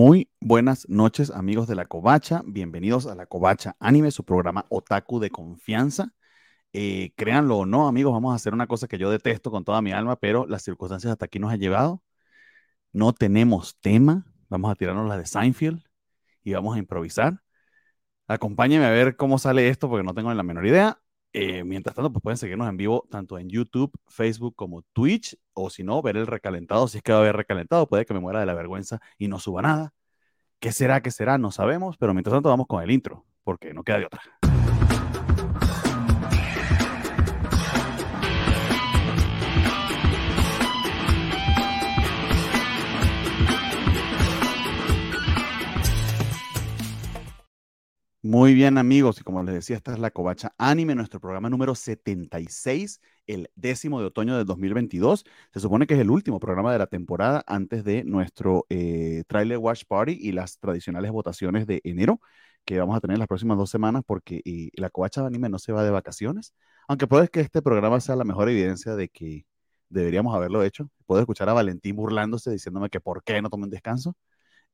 Muy buenas noches, amigos de la Covacha. Bienvenidos a la Covacha Anime, su programa Otaku de confianza. Eh, créanlo o no, amigos, vamos a hacer una cosa que yo detesto con toda mi alma, pero las circunstancias hasta aquí nos han llevado. No tenemos tema, vamos a tirarnos la de Seinfeld y vamos a improvisar. Acompáñenme a ver cómo sale esto porque no tengo la menor idea. Eh, mientras tanto, pues pueden seguirnos en vivo tanto en YouTube, Facebook como Twitch, o si no, ver el recalentado. Si es que va a haber recalentado, puede que me muera de la vergüenza y no suba nada. ¿Qué será? ¿Qué será? No sabemos, pero mientras tanto vamos con el intro, porque no queda de otra. Muy bien, amigos, y como les decía, esta es la Covacha Anime, nuestro programa número 76, el décimo de otoño del 2022. Se supone que es el último programa de la temporada antes de nuestro eh, Trailer Watch Party y las tradicionales votaciones de enero que vamos a tener las próximas dos semanas porque eh, la Covacha Anime no se va de vacaciones, aunque puede que este programa sea la mejor evidencia de que deberíamos haberlo hecho. Puedo escuchar a Valentín burlándose diciéndome que por qué no tomen descanso.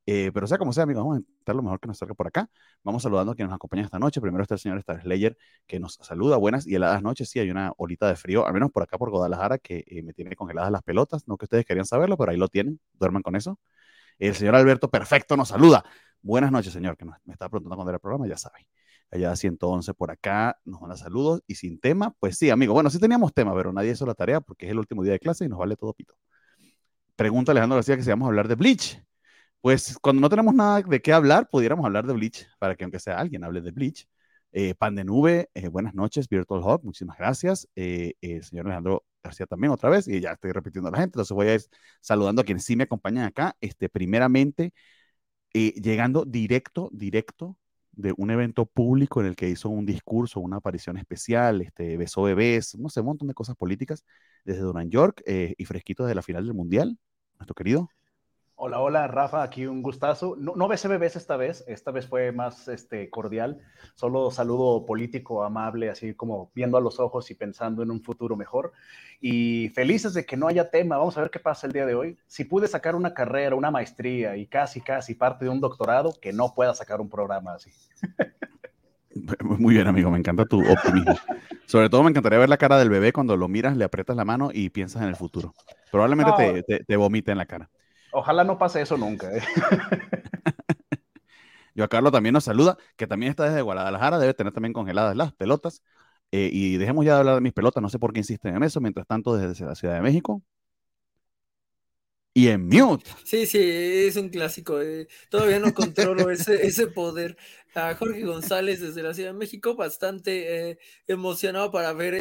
Eh, pero sea como sea, amigos, vamos a intentar lo mejor que nos salga por acá. Vamos saludando a quienes nos acompañan esta noche. Primero está el señor Star Slayer, que nos saluda. Buenas y heladas noches. Sí, hay una olita de frío, al menos por acá por Guadalajara, que eh, me tiene congeladas las pelotas. No que ustedes querían saberlo, pero ahí lo tienen. Duerman con eso. El señor Alberto Perfecto nos saluda. Buenas noches, señor, que me está preguntando cuándo era el programa, ya sabe. Allá 111 por acá, nos manda saludos. Y sin tema, pues sí, amigo. Bueno, sí teníamos tema, pero nadie hizo la tarea porque es el último día de clase y nos vale todo pito. Pregunta Alejandro García que si vamos a hablar de Bleach pues cuando no tenemos nada de qué hablar, pudiéramos hablar de Bleach, para que aunque sea alguien hable de Bleach. Eh, Pan de Nube, eh, buenas noches, Virtual Hawk, muchísimas gracias. Eh, el señor Alejandro García también otra vez, y ya estoy repitiendo a la gente, entonces voy a ir saludando a quienes sí me acompañan acá. Este, primeramente, llegando directo, directo de un evento público en el que hizo un discurso, una aparición especial, este, besó bebés, no sé, un montón de cosas políticas desde Duran York y fresquito de la final del Mundial, nuestro querido Hola, hola, Rafa, aquí un gustazo. No, no besé bebés esta vez, esta vez fue más este, cordial, solo saludo político, amable, así como viendo a los ojos y pensando en un futuro mejor. Y felices de que no haya tema, vamos a ver qué pasa el día de hoy. Si pude sacar una carrera, una maestría y casi, casi parte de un doctorado, que no pueda sacar un programa así. Muy bien, amigo, me encanta tu optimismo. Sobre todo me encantaría ver la cara del bebé cuando lo miras, le aprietas la mano y piensas en el futuro. Probablemente te, te, te vomite en la cara. Ojalá no pase eso nunca. ¿eh? Yo a Carlos también nos saluda, que también está desde Guadalajara, debe tener también congeladas las pelotas. Eh, y dejemos ya de hablar de mis pelotas, no sé por qué insisten en eso. Mientras tanto, desde la Ciudad de México. Y en mute. Sí, sí, es un clásico. Eh. Todavía no controlo ese, ese poder. A Jorge González desde la Ciudad de México, bastante eh, emocionado para ver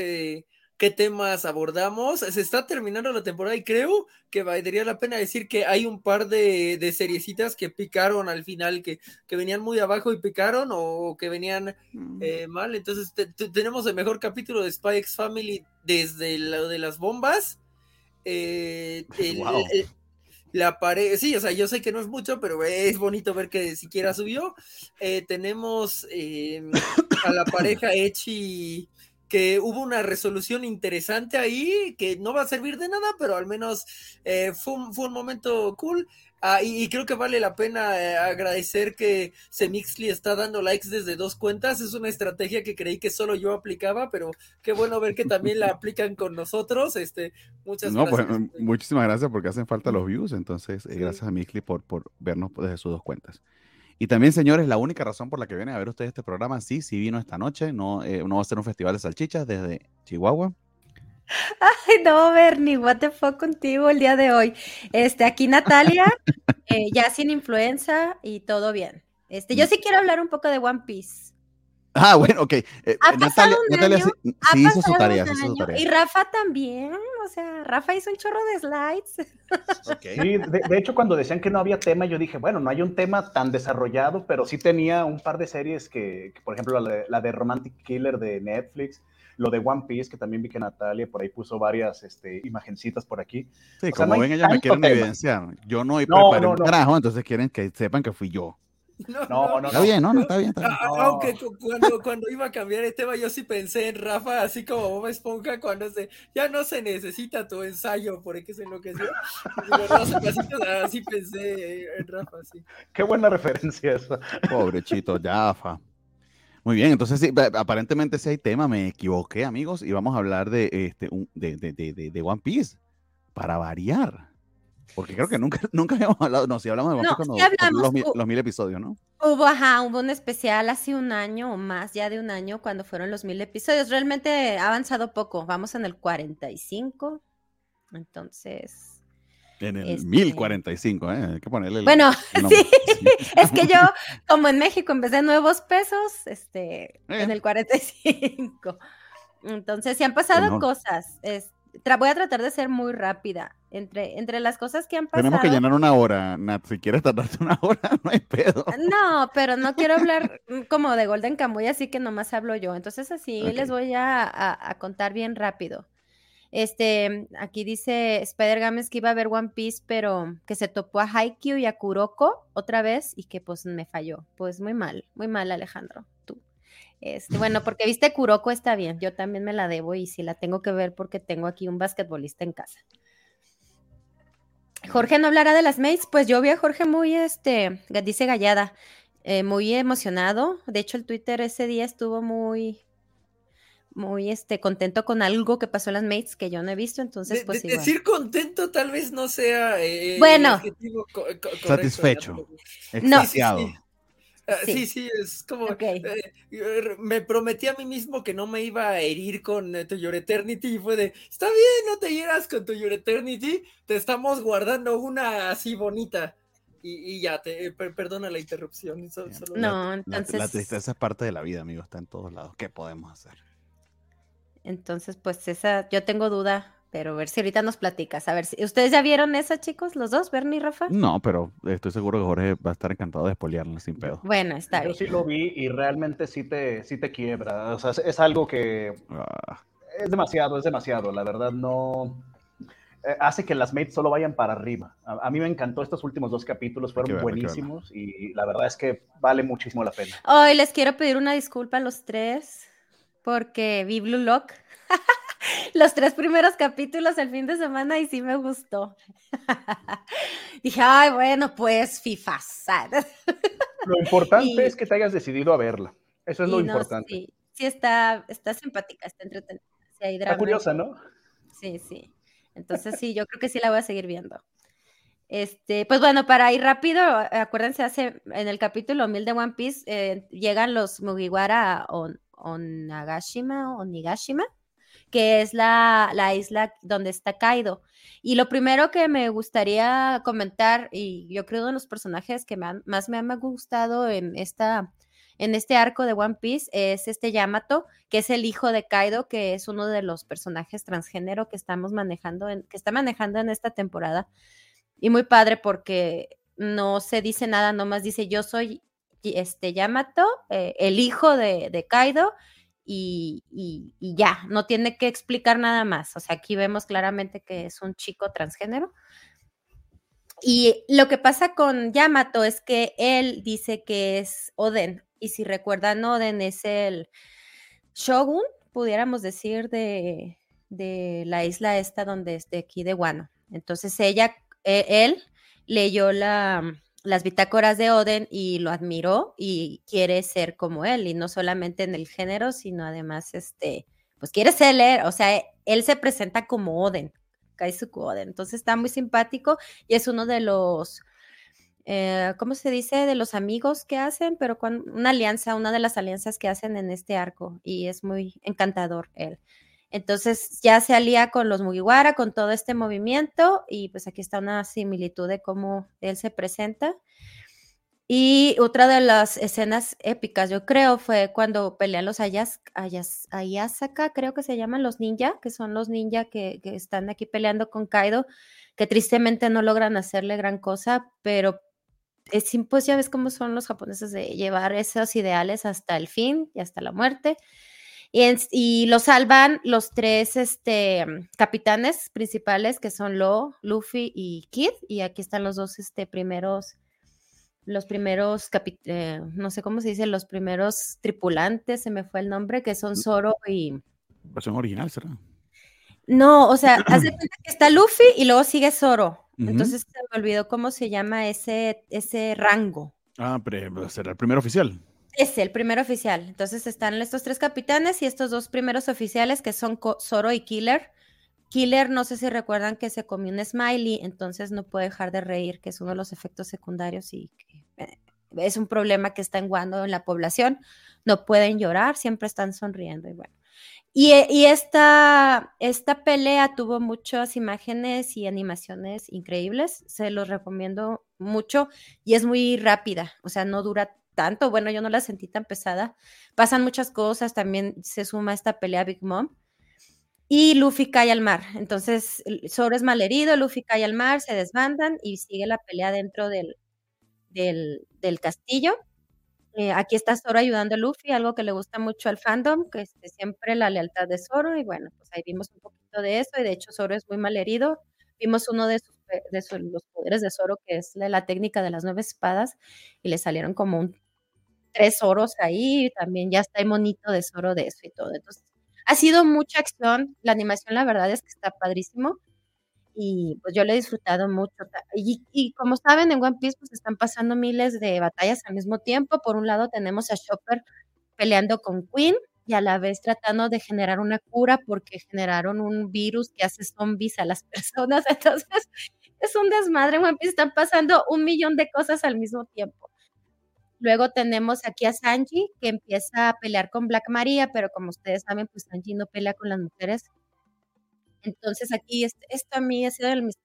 qué temas abordamos. Se está terminando la temporada y creo que valdría la pena decir que hay un par de, de seriecitas que picaron al final, que, que, venían muy abajo y picaron o que venían mm. eh, mal. Entonces tenemos el mejor capítulo de Spy X Family desde lo de las bombas. Eh, la pared, sí, o sea, yo sé que no es mucho, pero es bonito ver que siquiera subió. Eh, tenemos a la pareja Echi que hubo una resolución interesante ahí, que no va a servir de nada, pero al menos eh, fue, un, fue, un, momento cool. Ah, y, y, creo que vale la pena eh, agradecer que Semixly está dando likes desde dos cuentas. Es una estrategia que creí que solo yo aplicaba, pero qué bueno ver que también la aplican con nosotros. Este, muchas no, Pues, muchísimas gracias porque hacen falta los views. Entonces, eh, sí. gracias a Mixly por, por vernos desde sus dos cuentas. Y también, señores, la única razón por la que vienen a ver ustedes este programa, sí, sí vino esta noche, no, eh, no va a ser un festival de salchichas desde Chihuahua. Ay, no, Bernie, what the fuck contigo el día de hoy. Este, aquí Natalia, eh, ya sin influenza y todo bien. Este, yo mm. sí quiero hablar un poco de One Piece. Ah, bueno, ok. Eh, Natalia, Natalia sí, sí hizo, su tarea, hizo, su tarea, Y Rafa también, o sea, Rafa hizo un chorro de slides. Okay. Sí, de, de, hecho, cuando decían que no había tema, yo dije, bueno, no hay un tema tan desarrollado, pero sí tenía un par de series que, que por ejemplo, la de, la de, Romantic Killer de Netflix, lo de One Piece, que también vi que Natalia por ahí puso varias este, imagencitas por aquí. Sí, o como sea, no ven, ellas me quieren tema. evidenciar. Yo no he preparado no, no, un carajo, entonces quieren que sepan que fui yo. No, no, no. Está bien, ¿no? no está bien. Está bien. A- a- Aunque cu- cuando, cuando iba a cambiar el tema, yo sí pensé en Rafa, así como Bob Esponja, cuando se, ya no se necesita tu ensayo, porque se enloqueció. Así pensé en Rafa, sí. Qué buena referencia esa. Pobrechito, Jaffa. Muy bien, entonces sí, pa- aparentemente sí hay tema, me equivoqué, amigos, y vamos a hablar de, este, un- de, de, de- de One Piece, para variar. Porque creo que nunca, nunca habíamos hablado, no, si hablamos de One No, Piece cuando sí cumplir hablamos, los, mil, u- los mil episodios, ¿no? Hubo, ajá, hubo un especial hace un año o más, ya de un año, cuando fueron los mil episodios. Realmente ha avanzado poco, vamos en el 45. Entonces, En el Este- 1045, ¿eh? Hay que ponerle el, bueno, el sí, es que yo, como en México, en vez de nuevos pesos, este, en Eh. el 45. Entonces, se han pasado Bueno. cosas. es- tra- voy a tratar de ser muy rápida. Entre, entre las cosas que han pasado. Tenemos que llenar una hora, Nat. Si quieres tardarte una hora, no hay pedo. No, pero no quiero hablar como de Golden Kamuy, así que nomás hablo yo. Entonces así les voy a, a- a contar bien rápido. Este, aquí dice Spider Games que iba a ver One Piece, pero que se topó a Haikyuu y a Kuroko otra vez y que pues me falló. Pues muy mal, muy mal Alejandro, tú. Este, bueno, porque viste Kuroko está bien, yo también me la debo y si la tengo que ver porque tengo aquí un basquetbolista en casa. Jorge no hablará de las mates, pues yo vi a Jorge muy, este, dice Gallada, eh, muy emocionado. De hecho, el Twitter ese día estuvo muy, muy, este, contento con algo que pasó en las mates que yo no he visto, entonces, De- pues de- igual. decir contento tal vez no sea eh, Bueno. adjetivo co- co- correcto, Satisfecho. ¿no? No. Extasiado. Sí, sí, Ah, Sí. Sí, es como. Ok. eh, eh, me prometí a mí mismo que no me iba a herir con eh, To Your Eternity y fue de: Está bien, no te hieras con To Your Eternity, te estamos guardando una así bonita. Y, y ya, te, eh, per- perdona la interrupción. so- Bien. solo- No, La- entonces, La, tristeza es parte de la vida, amigo. Está en todos lados. ¿Qué podemos hacer? entonces, pues esa, yo tengo duda, pero a ver si ahorita nos platicas. A ver si, ¿ustedes ya vieron esa, chicos, los dos, Bernie y Rafa? No, pero estoy seguro que Jorge va a estar encantado de espolearla sin pedo. Bueno, está Yo bien. sí lo vi y realmente sí te, sí te quiebra. O sea, es, es algo que Ah, es demasiado, es demasiado. La verdad, no. eh, hace que las mates solo vayan para arriba. A, a mí me encantó estos últimos dos capítulos, fueron verlo. buenísimos y la verdad es que vale muchísimo la pena. Hoy les quiero pedir una disculpa a los tres porque vi Blue Lock. Los tres primeros capítulos el fin de semana y sí me gustó. Dije, ay, bueno, pues FIFA. Lo importante Y- es que te hayas decidido a verla. Eso es lo no, importante. sí, sí está, está simpática, está entretenida. Sí, hay Está drama. curiosa, ¿no? Sí, sí. Entonces sí, yo creo que sí la voy a seguir viendo. Este, pues bueno, para ir rápido, acuérdense, hace en el capítulo 1000 de One Piece eh, llegan los Mugiwara a On- Onagashima o Nigashima, que es la, la isla donde está Kaido. Y lo primero que me gustaría comentar, y yo creo uno de los personajes que han- más me ha gustado en esta en este arco de One Piece es este Yamato, que es el hijo de Kaido, que es uno de los personajes transgénero que estamos manejando, en, que está manejando en esta temporada. Y muy padre porque no se dice nada, nomás dice yo soy este Yamato, eh, el hijo de, de Kaido, y, ya, no tiene que explicar nada más. O sea, aquí vemos claramente que es un chico transgénero. Y lo que pasa con Yamato es que él dice que es Oden. Y si recuerdan, Oden es el Shogun, pudiéramos decir, de, de la isla esta donde es de aquí de Wano. Entonces ella, eh, él leyó la, las bitácoras de Oden y lo admiró y quiere ser como él. Y no solamente en el género, sino además, este, pues quiere ser él. O sea, él se presenta como Oden. Kaisuku Oden. Entonces está muy simpático y es uno de los, eh, ¿cómo se dice? De los amigos que hacen, pero con una alianza, una de las alianzas que hacen en este arco y es muy encantador él. Entonces ya se alía con los Mugiwara, con todo este movimiento y pues aquí está una similitud de cómo él se presenta. Y otra de las escenas épicas, yo creo, fue cuando pelean los Ayas, Ayas, Ayasaka, creo que se llaman los ninja, que son los ninja que, que están aquí peleando con Kaido, que tristemente no logran hacerle gran cosa, pero es pues ya ves cómo son los japoneses de llevar esos ideales hasta el fin y hasta la muerte. Y, en- y lo salvan los tres este, capitanes principales, que son Lo, Luffy y Kid, y aquí están los dos este, primeros los primeros, eh, no sé cómo se dice, los primeros tripulantes, se me fue el nombre, que son Zoro y... Versión original, ¿será? No, o sea, hace cuenta que está Luffy y luego sigue Zoro. Entonces se me olvidó cómo se llama ese, ese rango. Ah, pero será el primer oficial. Es el primer oficial. Entonces están estos tres capitanes y estos dos primeros oficiales que son Zoro y Killer. Killer, no sé si recuerdan que se comió un smiley, entonces no puede dejar de reír, que es uno de los efectos secundarios y eh, es un problema que está en Wando en la población. No pueden llorar, siempre están sonriendo y bueno. Y, y esta, esta pelea tuvo muchas imágenes y animaciones increíbles, se los recomiendo mucho y es muy rápida, o sea, no dura tanto, bueno, yo no la sentí tan pesada. Pasan muchas cosas, también se suma esta pelea Big Mom. Y Luffy cae al mar. Entonces, Zoro es malherido, Luffy cae al mar, se desbandan y sigue la pelea dentro del, del, castillo. Eh, aquí está Zoro ayudando a Luffy, algo que le gusta mucho al fandom, que es siempre la lealtad de Zoro. Y bueno, pues ahí vimos un poquito de eso. Y de hecho, Zoro es muy malherido. Vimos uno de, sus, de los poderes de Zoro, que es la, la, técnica de las nueve espadas, y le salieron como un, tres oros ahí. También ya está el monito de Zoro de eso y todo. Entonces, ha sido mucha acción. La animación, la verdad es que está padrísimo. Y pues yo lo he disfrutado mucho. Y, como saben, en One Piece pues están pasando miles de batallas al mismo tiempo. Por un lado tenemos a Chopper peleando con Queen y a la vez tratando de generar una cura porque generaron un virus que hace zombies a las personas. Entonces, es un desmadre. En One Piece están pasando un millón de cosas al mismo tiempo. Luego tenemos aquí a Sanji, que empieza a pelear con Black Maria, pero como ustedes saben, pues Sanji no pelea con las mujeres. Entonces aquí, esto, a mí ha sido de mis,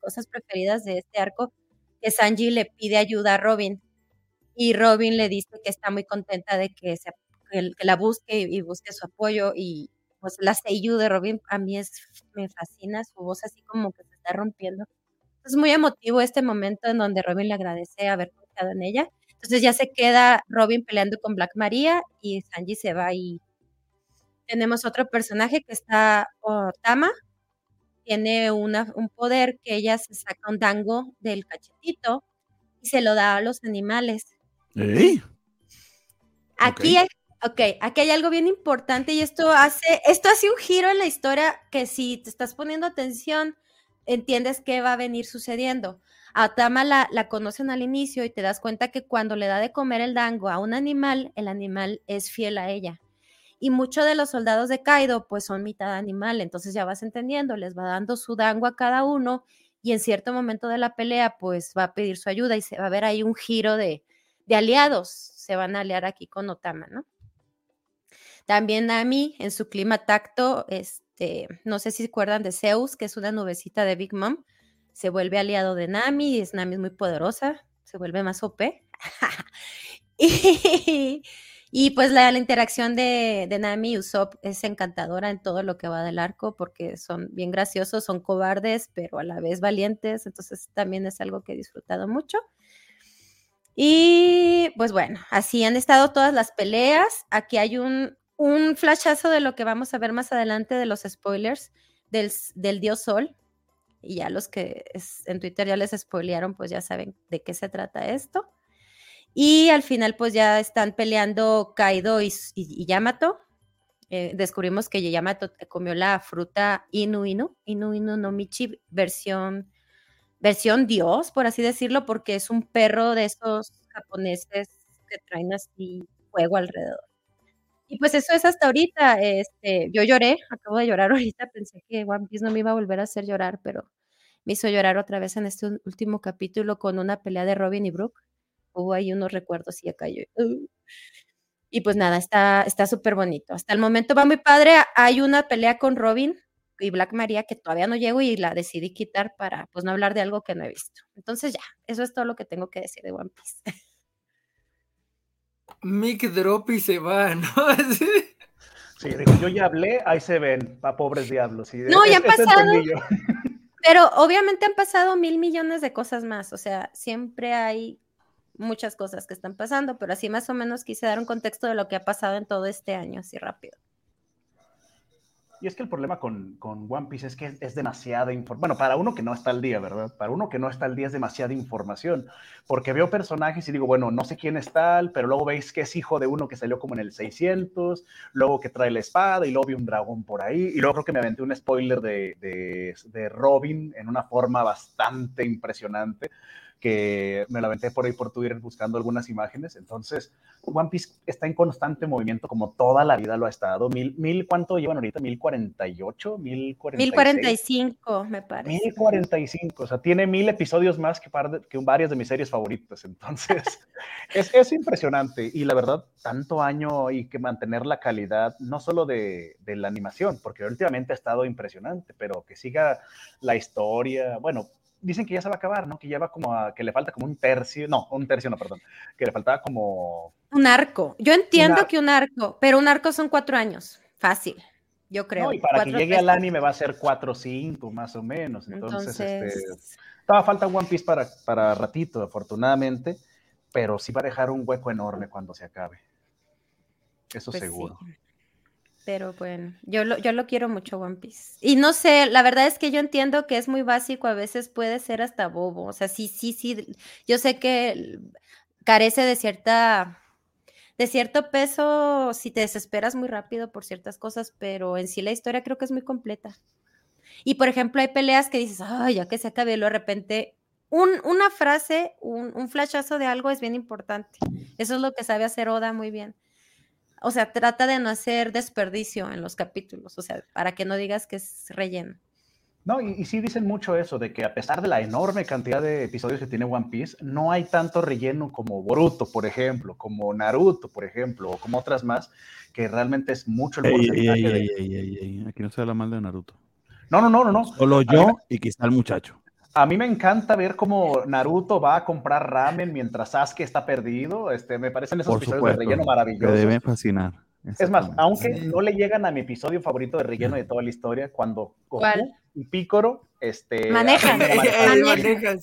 cosas preferidas de este arco, que Sanji le pide ayuda a Robin. Y Robin le dice que está muy contenta de que, se, la busque y, busque su apoyo. Y pues la Seiyu de Robin a mí es, me fascina, su voz así como que se está rompiendo. Es muy emotivo este momento en donde Robin le agradece haber confiado en ella entonces ya se queda Robin peleando con Black Maria y Sanji se va y tenemos otro personaje que está Tama, tiene una, un poder que ella se saca un dango del cachetito y se lo da a los animales. ¿Eh? Aquí hay, aquí hay algo bien importante y esto hace, esto hace un giro en la historia que si te estás poniendo atención, entiendes qué va a venir sucediendo. A la, conocen al inicio y te das cuenta que cuando le da de comer el dango a un animal, el animal es fiel a ella. Y muchos de los soldados de Kaido pues son mitad animal, entonces ya vas entendiendo, les va dando su dango a cada uno y en cierto momento de la pelea pues va a pedir su ayuda y se va a ver ahí un giro de, de aliados, se van a aliar aquí con Otama, ¿no? También Nami en su clima tacto, este, no sé si se acuerdan de Zeus, que es una nubecita de Big Mom, se vuelve aliado de Nami, y es Nami es muy poderosa, se vuelve más OP. y, pues la, interacción de, Nami y Usopp es encantadora en todo lo que va del arco, porque son bien graciosos, son cobardes, pero a la vez valientes, entonces también es algo que he disfrutado mucho. Y pues bueno, así han estado todas las peleas. Aquí hay un, un flashazo de lo que vamos a ver más adelante de los spoilers del, del dios Sol, y ya los que en Twitter ya les spoilearon, pues ya saben de qué se trata esto. Y al final, pues ya están peleando Kaido y, Yamato. Eh, descubrimos que Yamato comió la fruta Inu Inu, Inu Inu no Michi, versión, versión Dios, por así decirlo, porque es un perro de esos japoneses que traen así fuego alrededor. Y pues eso es hasta ahorita. Este, yo lloré, acabo de llorar ahorita, pensé que One Piece no me iba a volver a hacer llorar, pero me hizo llorar otra vez en este último capítulo con una pelea de Robin y Brooke. Hubo ahí unos recuerdos y acá yo. Uh. Y pues nada, está está súper bonito. Hasta el momento va muy padre. Hay una pelea con Robin y Black Maria que todavía no llego y la decidí quitar para pues no hablar de algo que no he visto. Entonces ya, eso es todo lo que tengo que decir de One Piece. Mick drop y se va, ¿no? Sí, yo ya hablé, ahí se ven, pa' pobres diablos. no, ya han pasado. Pero obviamente han pasado mil millones de cosas más, o sea, siempre hay muchas cosas que están pasando, pero así más o menos quise dar un contexto de lo que ha pasado en todo este año, así rápido. Y es que el problema con, con One Piece es que es, demasiada información. Bueno, para uno que no está al día, ¿verdad? Para uno que no está al día es demasiada información. Porque veo personajes y digo, bueno, no sé quién es tal, pero luego veis que es hijo de uno que salió como en el 600, luego que trae la espada y luego vi un dragón por ahí. Y luego creo que me aventé un spoiler de, de, de Robin en una forma bastante impresionante que me la aventé por ahí por Twitter buscando algunas imágenes. Entonces, One Piece está en constante movimiento como toda la vida lo ha estado. Mil, mil ¿Cuánto llevan ahorita? ¿Mil cuarenta y ocho? ¿Mil cuarenta y cinco, me parece. Mil cuarenta y cinco. O sea, tiene mil episodios más que, que varias de mis series favoritas. Entonces, es, es, impresionante. Y la verdad, tanto año y que mantener la calidad, no solo de, de la animación, porque últimamente ha estado impresionante, pero que siga la historia. Bueno, dicen que ya se va a acabar, ¿no? Que lleva como a, que le falta como un tercio, no, un tercio no, perdón, que le faltaba como... Un arco. Yo entiendo que un arco, pero un arco son cuatro años, fácil, yo creo. No, y para que llegue al anime va a ser cuatro o cinco, más o menos. Entonces, Este, estaba falta One Piece para, para ratito, afortunadamente, pero sí va a dejar un hueco enorme cuando se acabe. Eso pues seguro. Pero bueno, yo lo, yo lo quiero mucho One Piece. Y no sé, la verdad es que yo entiendo que es muy básico, a veces puede ser hasta bobo. O sea, sí, sí, sí. Yo sé que carece de cierta de cierto peso si te desesperas muy rápido por ciertas cosas, pero en sí la historia creo que es muy completa. Y por ejemplo, hay peleas que dices, ay, ya que se acabe, y de repente un, una frase, un, un flashazo de algo es bien importante. Eso es lo que sabe hacer Oda muy bien o sea, trata de no hacer desperdicio en los capítulos, o sea, para que no digas que es relleno. No, y, sí dicen mucho eso, de que a pesar de la enorme cantidad de episodios que tiene One Piece, no hay tanto relleno como Boruto, por ejemplo, como Naruto, por ejemplo, o como otras más, que realmente es mucho el porcentaje Aquí no se habla mal de Naruto. No, no, no, no, no. Solo yo y quizá el muchacho. A mí me encanta ver cómo Naruto va a comprar ramen mientras Sasuke está perdido. Este, me parecen esos episodios de relleno maravillosos. Me deben fascinar. Es más, aunque no le llegan a mi episodio favorito de relleno de toda la historia, cuando Goku y Picoro este, manejan. manejan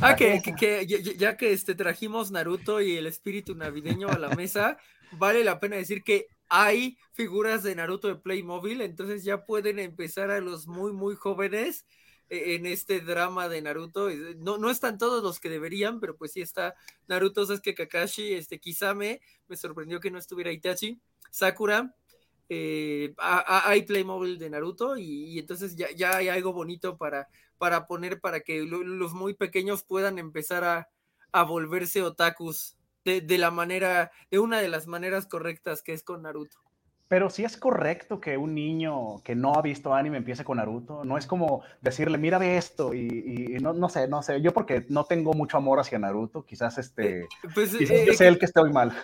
Ah, que, ya que este, trajimos Naruto y el espíritu navideño a la mesa, vale la pena decir que hay figuras de Naruto de Playmobil, entonces ya pueden empezar a los muy, muy jóvenes en este drama de Naruto. No, no están todos los que deberían, pero pues sí está Naruto, Sasuke Kakashi, este Kisame, me sorprendió que no estuviera Itachi, Sakura, eh, hay Playmobil de Naruto y, entonces ya, ya, hay algo bonito para, para poner para que los muy pequeños puedan empezar a, a volverse otakus de, de, la manera, de una de las maneras correctas que es con Naruto. Pero sí es correcto que un niño que no ha visto anime empiece con Naruto. No es como decirle, mira, ve esto. Y, no, no, sé, no sé. Yo porque no tengo mucho amor hacia Naruto, quizás este. Eh, pues, quizás eh, yo sé el que estoy mal.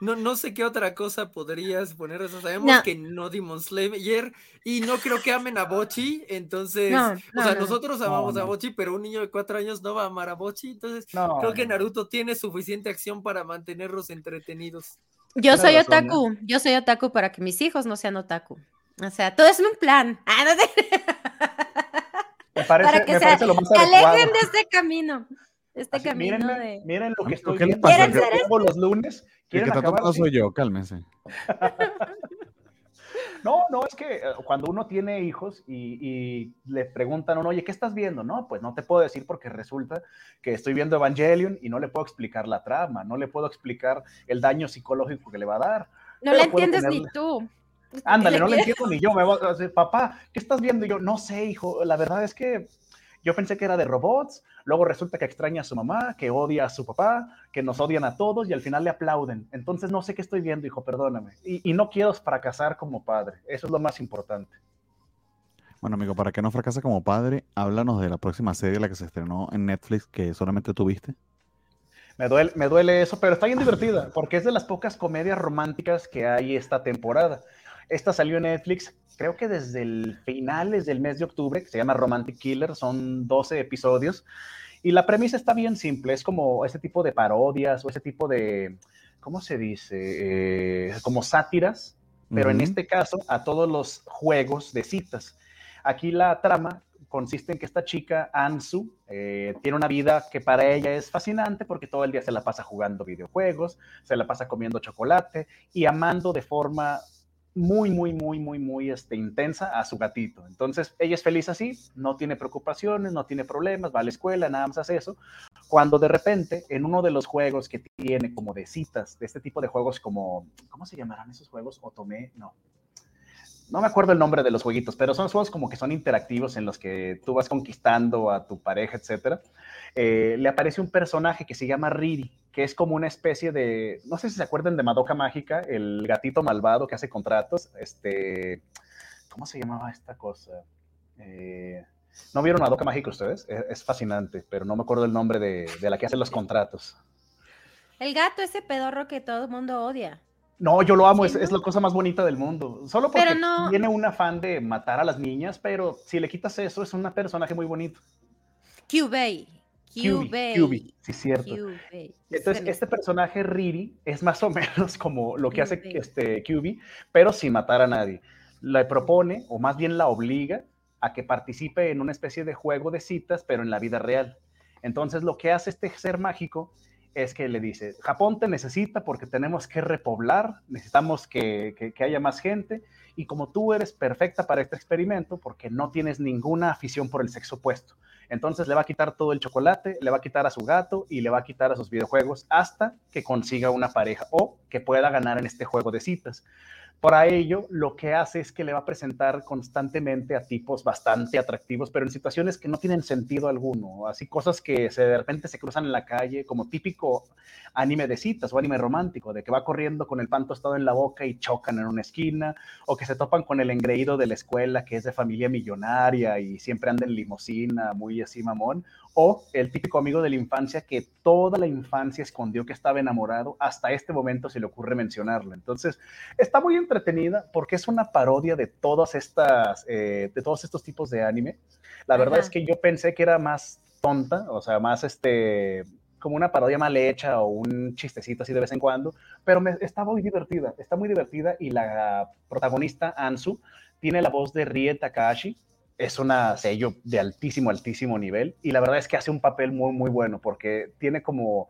No, no sé qué otra cosa podrías poner. eso sabemos que no Demon Slayer y no creo que amen a Bochi. Entonces, o sea, nosotros amamos a Bochi, pero un niño de cuatro años no va a amar a Bochi. Entonces, creo que Naruto tiene suficiente acción para mantenerlos entretenidos. Yo soy otaku, yo soy otaku para que mis hijos no sean otaku. O sea, todo es un plan. Ah, no. Me parece, para que se alejen de este camino. Este camino miren, de. Miren lo que estoy ¿Qué viendo. ¿Quieren ser los lunes. El que está no soy yo, cálmense. No, no, es que eh, cuando uno tiene hijos y, le preguntan, oye, ¿qué estás viendo? No, pues no te puedo decir porque resulta que estoy viendo Evangelion y no le puedo explicar la trama, no le puedo explicar el daño psicológico que le va a dar. No le entiendes ni tú. Ándale, no le entiendo ni yo. Me voy a decir, papá, ¿qué estás viendo? Y yo, no sé, hijo, la verdad es que yo pensé que era de robots, luego resulta que extraña a su mamá, que odia a su papá, que nos odian a todos y al final le aplauden. Entonces no sé qué estoy viendo, hijo, perdóname. Y, no quiero fracasar como padre. Eso es lo más importante. Bueno, amigo, para que no fracase como padre, háblanos de la próxima serie, la que se estrenó en Netflix, que solamente tuviste. Me duele, me duele eso, pero está bien divertida, porque es de las pocas comedias románticas que hay esta temporada. Esta salió en Netflix, creo que desde el finales del mes de octubre, que se llama Romantic Killer, son 12 episodios. Y la premisa está bien simple, es como ese tipo de parodias o ese tipo de, ¿cómo se dice? Eh, como sátiras, pero en este caso a todos los juegos de citas. Aquí la trama consiste en que esta chica, Ansu, eh, tiene una vida que para ella es fascinante porque todo el día se la pasa jugando videojuegos, se la pasa comiendo chocolate y amando de forma muy, muy, muy, muy, muy este, intensa a su gatito. Entonces, ella es feliz así, no tiene preocupaciones, no tiene problemas, va a la escuela, nada más hace eso. Cuando de repente, en uno de los juegos que tiene como de citas, de este tipo de juegos como, ¿cómo se llamarán esos juegos? Otome, no. No me acuerdo el nombre de los jueguitos, pero son juegos como que son interactivos en los que tú vas conquistando a tu pareja, etcétera. Eh, le aparece un personaje que se llama Riri, que es como una especie de, no sé si se acuerdan de Madoka Mágica, el gatito malvado que hace contratos, este, ¿cómo se llamaba esta cosa? Eh, ¿No vieron Madoka Mágica ustedes? Es, fascinante, pero no me acuerdo el nombre de, la que hace los contratos. El gato, ese pedorro que todo el mundo odia. No, yo lo amo, es, la cosa más bonita del mundo. Solo porque tiene un afán de matar a las niñas, pero si le quitas eso, es un personaje muy bonito. Cubey. QB, sí, cierto. Entonces, este personaje Riri es más o menos como lo que hace este QB, pero sin matar a nadie. Le propone, o más bien la obliga, a que participe en una especie de juego de citas, pero en la vida real. Entonces, lo que hace este ser mágico es que le dice, Japón te necesita porque tenemos que repoblar, necesitamos que, que, haya más gente, y como tú eres perfecta para este experimento, porque no tienes ninguna afición por el sexo opuesto, entonces le va a quitar todo el chocolate, le va a quitar a su gato y le va a quitar a sus videojuegos hasta que consiga una pareja o que pueda ganar en este juego de citas. Para ello, lo que hace es que le va a presentar constantemente a tipos bastante atractivos, pero en situaciones que no tienen sentido alguno, así cosas que se, de repente se cruzan en la calle, como típico anime de citas o anime romántico, de que va corriendo con el pan tostado en la boca y chocan en una esquina, o que se topan con el engreído de la escuela que es de familia millonaria y siempre anda en limosina, muy así mamón, o el típico amigo de la infancia que toda la infancia escondió que estaba enamorado, hasta este momento se le ocurre mencionarlo. Entonces, está muy entretenida porque es una parodia de todas estas, eh, de todos estos tipos de anime. La verdad es que yo pensé que era más tonta, o sea, más este, como una parodia mal hecha o un chistecito así de vez en cuando, pero me, está muy divertida, está muy divertida y la protagonista, Ansu, tiene la voz de Rie Takahashi, es una sello de altísimo, altísimo nivel y la verdad es que hace un papel muy, muy bueno porque tiene como,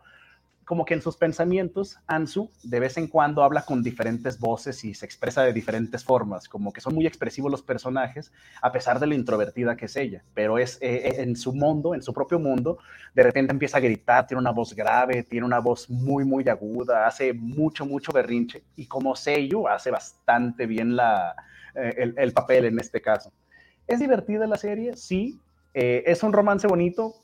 como que en sus pensamientos, Ansu de vez en cuando habla con diferentes voces y se expresa de diferentes formas, como que son muy expresivos los personajes a pesar de lo introvertida que es ella, pero es eh, eh, en su mundo, en su propio mundo, de repente empieza a gritar, tiene una voz grave, tiene una voz muy, muy aguda, hace mucho, mucho berrinche y como sello hace bastante bien la, eh, el papel en este caso. ¿Es divertida la serie? Sí. Eh, ¿Es un romance bonito?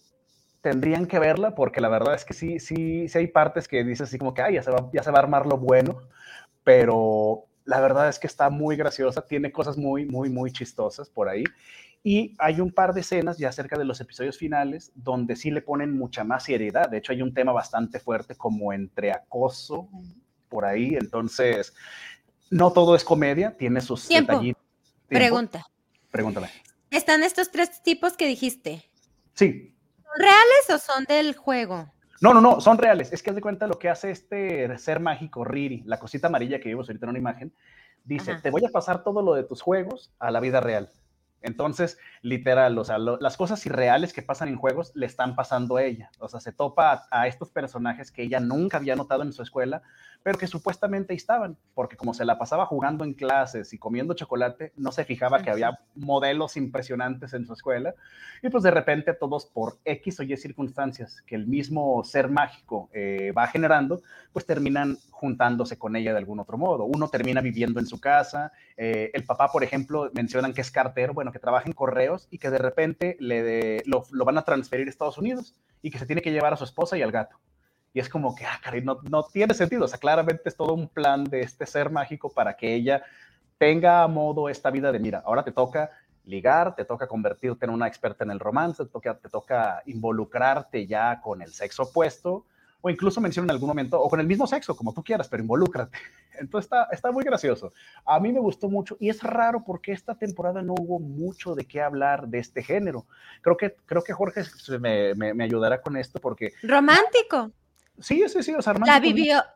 Tendrían que verla porque la verdad es que sí, sí, sí hay partes que dices así como que, ay, ya se, va, ya se va a armar lo bueno, pero la verdad es que está muy graciosa, tiene cosas muy, muy, muy chistosas por ahí. Y hay un par de escenas ya cerca de los episodios finales donde sí le ponen mucha más seriedad. De hecho, hay un tema bastante fuerte como entre acoso por ahí. Entonces, no todo es comedia, tiene sus detallitos. Pregunta. Pregúntame. ¿Están estos tres tipos que dijiste? Sí. ¿Son reales o son del juego? No, no, no, son reales. Es que haz de cuenta lo que hace este ser mágico, Riri, la cosita amarilla que vimos ahorita en una imagen. Dice, te voy a pasar todo lo de tus juegos a la vida real. Entonces, literal, o sea, las cosas irreales que pasan en juegos le están pasando a ella. O sea, se topa a, estos personajes que ella nunca había notado en su escuela, pero que supuestamente estaban, porque como se la pasaba jugando en clases y comiendo chocolate, no se fijaba que había modelos impresionantes en su escuela. Y pues de repente todos por X o Y circunstancias que el mismo ser mágico eh, va generando, pues terminan juntándose con ella de algún otro modo. Uno termina viviendo en su casa, eh, el papá, por ejemplo, mencionan que es cartero, bueno, que trabaja en correos y que de repente le lo, van a transferir a Estados Unidos y que se tiene que llevar a su esposa y al gato. Y es como que, ah, caray, no, no tiene sentido. O sea, claramente es todo un plan de este ser mágico para que ella tenga a modo esta vida de, mira, ahora te toca ligar, te toca convertirte en una experta en el romance, te toca, te toca involucrarte ya con el sexo opuesto, o incluso menciona en algún momento, o con el mismo sexo, como tú quieras, pero involúcrate. Entonces está, está muy gracioso. A mí me gustó mucho y es raro porque esta temporada no hubo mucho de qué hablar de este género. Creo que, creo que Jorge me, me, ayudará con esto porque... Romántico. Sí, sí, sí, o sea, la,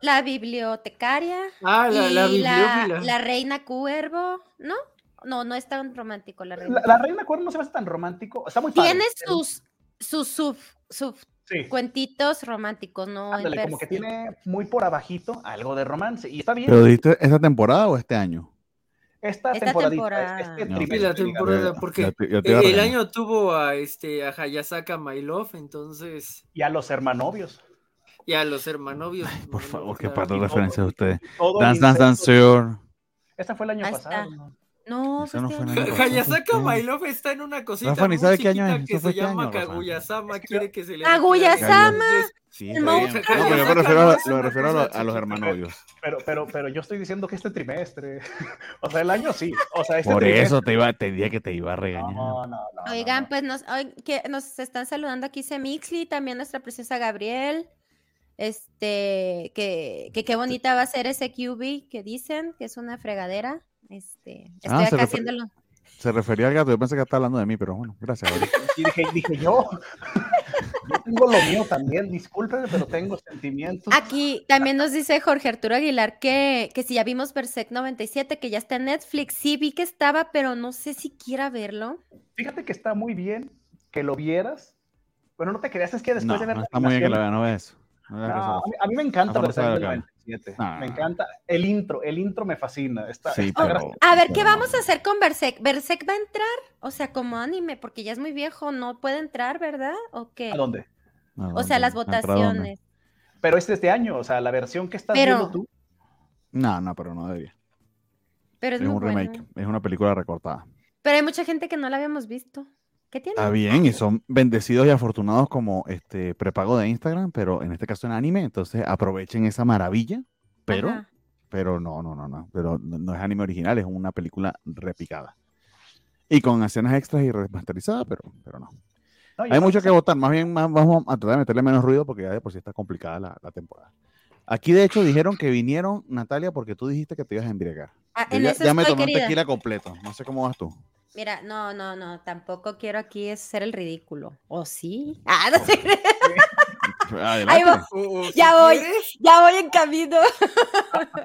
la bibliotecaria. Ah, la, la, la, reina cuervo, ¿no? No, no es tan romántico la reina. La, reina cuervo no se ve tan romántico, está muy Tiene sus, sus sub, sub Cuentitos románticos, ¿no? como que tiene muy por abajito algo de romance y está bien. ¿Pero dijiste esta temporada o este año? Esta, Esta temporadita, temporada. este No. La temporada, porque ya te- ya te iba a el año tuvo a este a Hayasaka My Love, entonces, Y a los hermanovios. y a los hermanovios. Ay, por favor, qué claro. par de referencias de ustedes. Dance, dance, dance. Esta fue el año Ahí pasado. ¿no? No, Esa no pues fue. Hayasaka ¿qué? My Love está en una cosita Rafa, muy sabe qué año es. que se este llama. Kaguya-sama, Es que quiere que se le Kaguya-sama. Sí, monstruo. No, pero yo me refiero, no a, es lo refiero a, lo- cosa a los hermanovios. Pero, pero, pero yo estoy diciendo que este trimestre. o sea, el año sí. O sea, este Por trimestre. eso te iba, te dije que te iba a regañar. No, no, no, no, Oigan, no. pues nos, hoy- que nos están saludando aquí Semixli, también nuestra preciosa Gabriel. Este, que, que qué bonita va a ser ese QB que dicen, que es una fregadera. Este, estoy Ah, se acá haciéndolo. Se refería al gato, yo pensé que estaba hablando de mí, pero bueno, gracias. Y dije, dije yo. Yo tengo lo mío también, discúlpenme, pero tengo sentimientos. Aquí también nos dice Jorge Arturo Aguilar que, que si ya vimos Berserk 97, que ya está en Netflix. Sí, vi que estaba, pero no sé si quiera verlo. Fíjate que está muy bien que lo vieras. Bueno, no te creas, es que después No, de ver no está muy bien que la vean, no veas eso. No a, mí, a mí me encanta Berserk vaya del acá. 97. No. Me encanta el intro, el intro me fascina. Está, Sí, está pero- gracioso. A ver, ¿qué Pero vamos a hacer con Berserk? ¿Berserk va a entrar? O sea, como anime, porque ya es muy viejo, no puede entrar, ¿verdad? ¿O qué? ¿A dónde? ¿A O sea, las votaciones. Pero es de este año, o sea, la versión que estás Pero- viendo tú. No, no, pero no debía. Pero es, Es muy un remake, es una película recortada. Pero hay mucha gente que no la habíamos visto. ¿Qué tiene? Está bien, y son bendecidos y afortunados como este prepago de Instagram, pero en este caso en anime, entonces aprovechen esa maravilla, pero, Ajá. pero no, no, no, no, pero no, no es anime original, es una película repicada. Y con escenas extras y remasterizadas, pero, pero no. Hay mucho que votar, más bien más, vamos a tratar de meterle menos ruido porque ya de por sí está complicada la, la temporada. Aquí de hecho dijeron que vinieron, Natalia, porque tú dijiste que te ibas a embriagar. Ah, en ya, eso ya me tomé un querida. tequila completo, no sé cómo vas tú. Mira, no, no, no, tampoco quiero aquí ser el ridículo. ¿O sí? Ah, no sé. Adelante. va. O- o si Ya voy. quieres, ya voy en camino.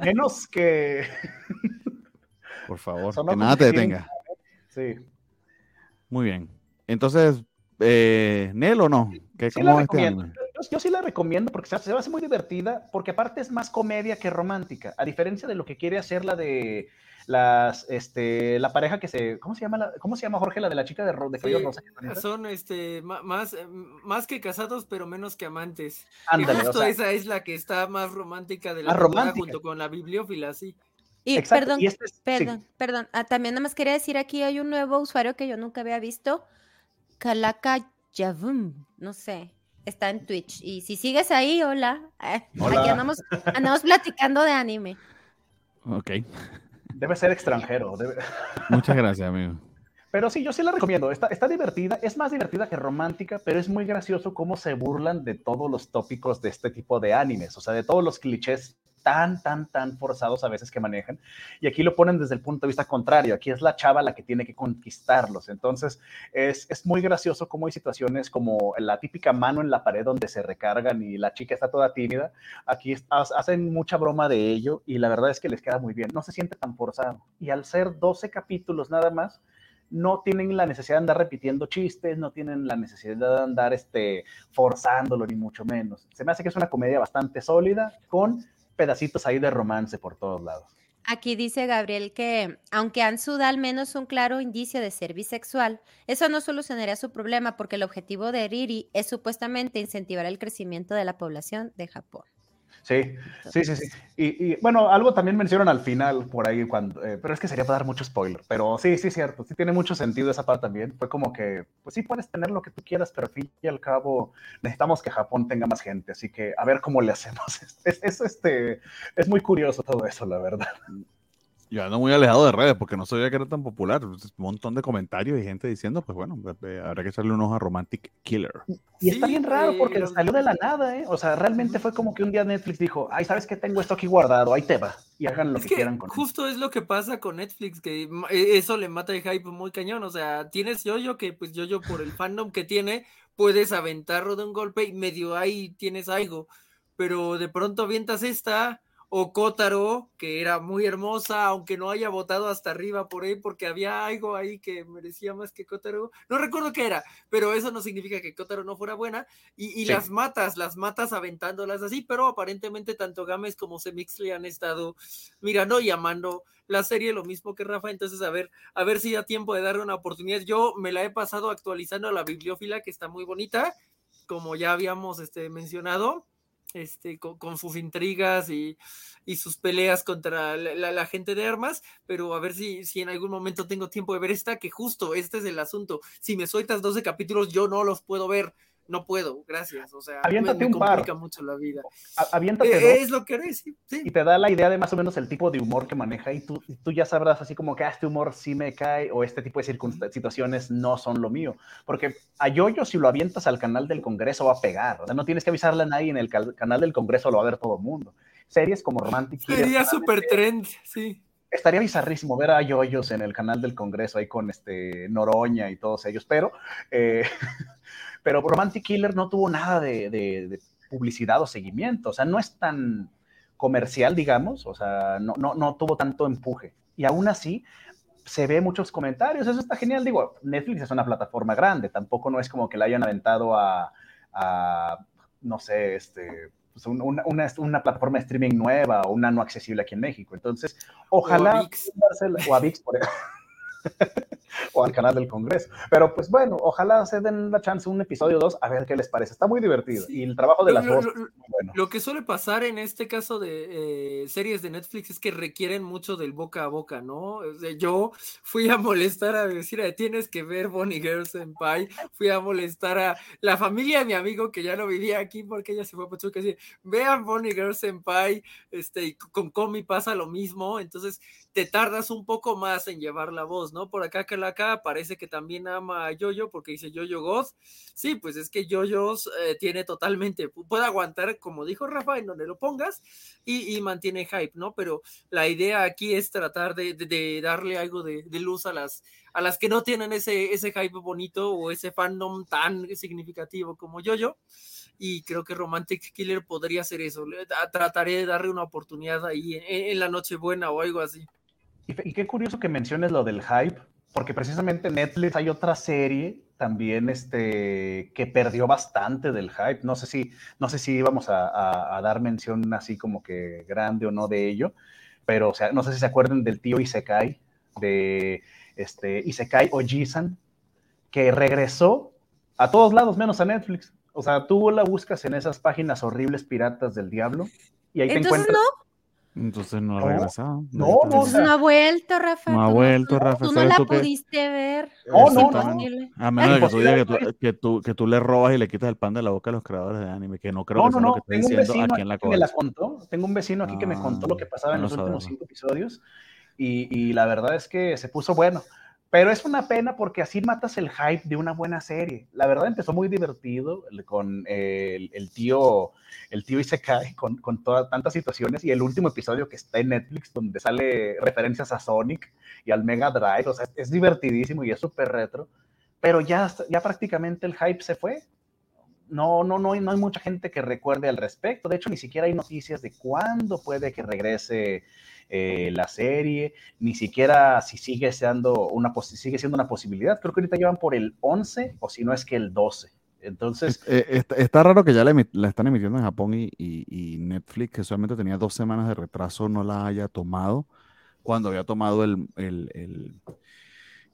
Menos que. Por favor, que nada te detenga. Sí. Muy bien. Entonces, eh, ¿Nel o no? ¿Qué, Sí ¿Cómo este? Yo, yo sí la recomiendo porque se, se hace muy divertida, porque aparte es más comedia que romántica, a diferencia de lo que quiere hacer la de las, este, la pareja que se, ¿cómo se llama, la- cómo se llama Jorge, la de la chica de, de cabello sí, rosa? son este más, eh, más que casados, pero menos que amantes. Y Ándale, o justo sea, esa es la que está más romántica de la romántica. junto con la bibliófila, sí. Y exacto, perdón, y este es- sí. perdón, perdón. Ah, también nada más quería decir aquí hay un nuevo usuario que yo nunca había visto. Kalaka Yavum, no sé. Está en Twitch. Y si sigues ahí, hola. Eh, Hola. Aquí andamos, andamos platicando de anime. Ok. Debe ser extranjero. debe- Muchas gracias, amigo. Pero sí, yo sí la recomiendo. Está, está divertida, es más divertida que romántica, pero es muy gracioso cómo se burlan de todos los tópicos de este tipo de animes, o sea, de todos los clichés tan, tan, tan forzados a veces que manejan. Y aquí lo ponen desde el punto de vista contrario. Aquí es la chava la que tiene que conquistarlos. Entonces, es, es muy gracioso cómo hay situaciones como la típica mano en la pared donde se recargan y la chica está toda tímida. Aquí hacen mucha broma de ello y la verdad es que les queda muy bien. No se siente tan forzado. Y al ser 12 capítulos nada más, no tienen la necesidad de andar repitiendo chistes, no tienen la necesidad de andar este, forzándolo, ni mucho menos. Se me hace que es una comedia bastante sólida, con pedacitos ahí de romance por todos lados. Aquí dice Gabriel que, aunque Ansu da al menos un claro indicio de ser bisexual, eso no solucionaría su problema porque el objetivo de Riri es supuestamente incentivar el crecimiento de la población de Japón. Sí, sí, sí, sí. Y, y, bueno, algo también mencionan al final por ahí, cuando, eh, pero es que sería para dar mucho spoiler. Pero sí, sí, cierto, sí tiene mucho sentido esa parte también. Fue como que, pues sí puedes tener lo que tú quieras, pero al fin y al cabo necesitamos que Japón tenga más gente. Así que a ver cómo le hacemos. Es, es, este, es muy curioso todo eso, la verdad. Yo ando muy alejado de redes porque no sabía que era tan popular. Un montón de comentarios y gente diciendo, pues bueno, eh, habrá que echarle un ojo a Romantic Killer. Y está Sí, bien raro eh, porque lo- salió de la nada, ¿eh? O sea, realmente fue como que un día Netflix dijo, ay, ¿sabes qué? Tengo esto aquí guardado, ahí te va. Y hagan lo Es que, que quieran con él. justo es lo que pasa con Netflix, que e- eso le mata el hype muy cañón. O sea, tienes Yoyo, que pues Yoyo por el fandom que tiene, puedes aventarlo de un golpe y medio ahí tienes algo. Pero de pronto avientas esta, o Kotaro, que era muy hermosa, aunque no haya votado hasta arriba por ahí, porque había algo ahí que merecía más que Kotaro. No recuerdo qué era, pero eso no significa que Kotaro no fuera buena. Y, las matas, las matas aventándolas así, pero aparentemente tanto Games como Semixley han estado mirando y amando la serie, lo mismo que Rafa. Entonces, a ver, a ver si da tiempo de darle una oportunidad. Yo me la he pasado actualizando a la bibliófila, que está muy bonita, como ya habíamos este, mencionado este, con, sus intrigas y, sus peleas contra la, gente de armas, pero a ver si, si en algún momento tengo tiempo de ver esta, que justo este es el asunto. Si me sueltas 12 capítulos, yo no los puedo ver no puedo, gracias. O sea, Aviéntate me, complica mucho la vida. Aviéntate eh, Es lo que eres, sí, Y te da la idea de más o menos el tipo de humor que maneja y tú, tú ya sabrás así como que ah, este humor sí me cae o este tipo de situaciones no son lo mío. Porque a Yoyo si lo avientas al canal del Congreso va a pegar. O sea, no tienes que avisarle a nadie en el canal del Congreso, lo va a ver todo el mundo. Series como Romantic Sería súper trend, sí estaría bizarrísimo ver a Yoyos en el canal del Congreso ahí con este Noroña y todos ellos, pero eh, pero Romantic Killer no tuvo nada de, publicidad o seguimiento, o sea, no es tan comercial, digamos, o sea, no, no, no tuvo tanto empuje. Y aún así, se ve muchos comentarios, eso está genial, digo, Netflix es una plataforma grande, tampoco no es como que la hayan aventado a, no sé, este, pues, una, una, plataforma de streaming nueva o una no accesible aquí en México. Entonces, ojalá... O a VIX. por ejemplo. o al canal del Congreso. Pero pues bueno, ojalá se den la chance un episodio 2 a ver qué les parece. Está muy divertido. Y el trabajo de las lo, voces. bueno. lo que suele pasar en este caso de eh, series de Netflix es que requieren mucho del boca a boca, ¿no? yo fui a molestar a decir, tienes que ver Bonnie Girls en Pie. Fui a molestar a la familia de mi amigo que ya no vivía aquí porque ella se fue a Pachuca. Así, vean Bonnie Girls en Pie. Este, y con Comi pasa lo mismo. Entonces te tardas un poco más en llevar la voz, ¿no? Por acá que acá parece que también ama a Yoyo porque dice Yoyo Goth. Sí, pues es que Yoyos eh, tiene totalmente, puede aguantar, como dijo Rafa, en donde lo pongas y, mantiene hype, ¿no? Pero la idea aquí es tratar de, darle algo de, luz a las, a las que no tienen ese, ese hype bonito o ese fandom tan significativo como Yoyo y creo que Romantic Killer podría ser eso. Trataré de darle una oportunidad ahí en, en la Nochebuena o algo así. Y, qué curioso que menciones lo del hype, porque precisamente Netflix hay otra serie también este, que perdió bastante del hype. No sé si, no sé si íbamos a, dar mención así como que grande o no de ello, pero o sea, no sé si se acuerdan del tío Isekai, de este, Isekai Ojisan, que regresó a todos lados menos a Netflix. O sea, tú la buscas en esas páginas horribles piratas del diablo y ahí te encuentras. No? Entonces no ha regresado. No, no, no, ha vuelto, Rafa. No ha vuelto, Rafa. Tú no la pudiste ver. No, no, no. A menos de que tú digas que tú, que, tú, le robas y le quitas el pan de la boca a los creadores de anime, que no creo que sea lo que está diciendo aquí en la que me la contó. Tengo un vecino aquí que me contó lo que ah, pasaba en los últimos cinco episodios y, y la verdad es que se puso bueno. Pero es una pena porque así matas el hype de una buena serie. La verdad empezó muy divertido con el, tío, el tío Isekai, con, con todas tantas situaciones y el último episodio que está en Netflix donde sale referencias a Sonic y al Mega Drive. O sea, es divertidísimo y es súper retro. Pero ya, ya prácticamente el hype se fue. No, no, no, no hay mucha gente que recuerde al respecto. De hecho, ni siquiera hay noticias de cuándo puede que regrese eh, la serie, ni siquiera si sigue siendo, una, sigue siendo una posibilidad. Creo que ahorita llevan por el 11 o si no es que el 12. Entonces. Eh, está, raro que ya la, están emitiendo en Japón y, Netflix, que solamente tenía dos semanas de retraso, no la haya tomado cuando había tomado el, el, el,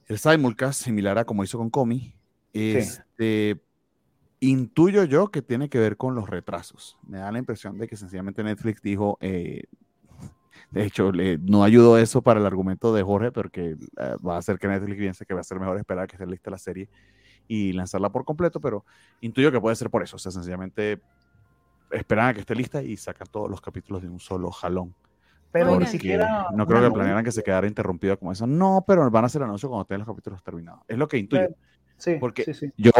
el simulcast, similar a como hizo con Comi. Este, Intuyo yo que tiene que ver con los retrasos. Me da la impresión de que sencillamente Netflix dijo, eh, de hecho, no ayudó eso para el argumento de Jorge, porque eh, va a hacer que Netflix piense que va a ser mejor esperar que esté lista la serie y lanzarla por completo, pero intuyo que puede ser por eso. O sea, sencillamente esperan a que esté lista y sacan todos los capítulos de un solo jalón. Pero ni siquiera. No creo que planearan que se quedara interrumpida como eso. No, pero van a hacer el anuncio cuando estén los capítulos terminados. Es lo que intuyo. Sí, porque sí, sí. yo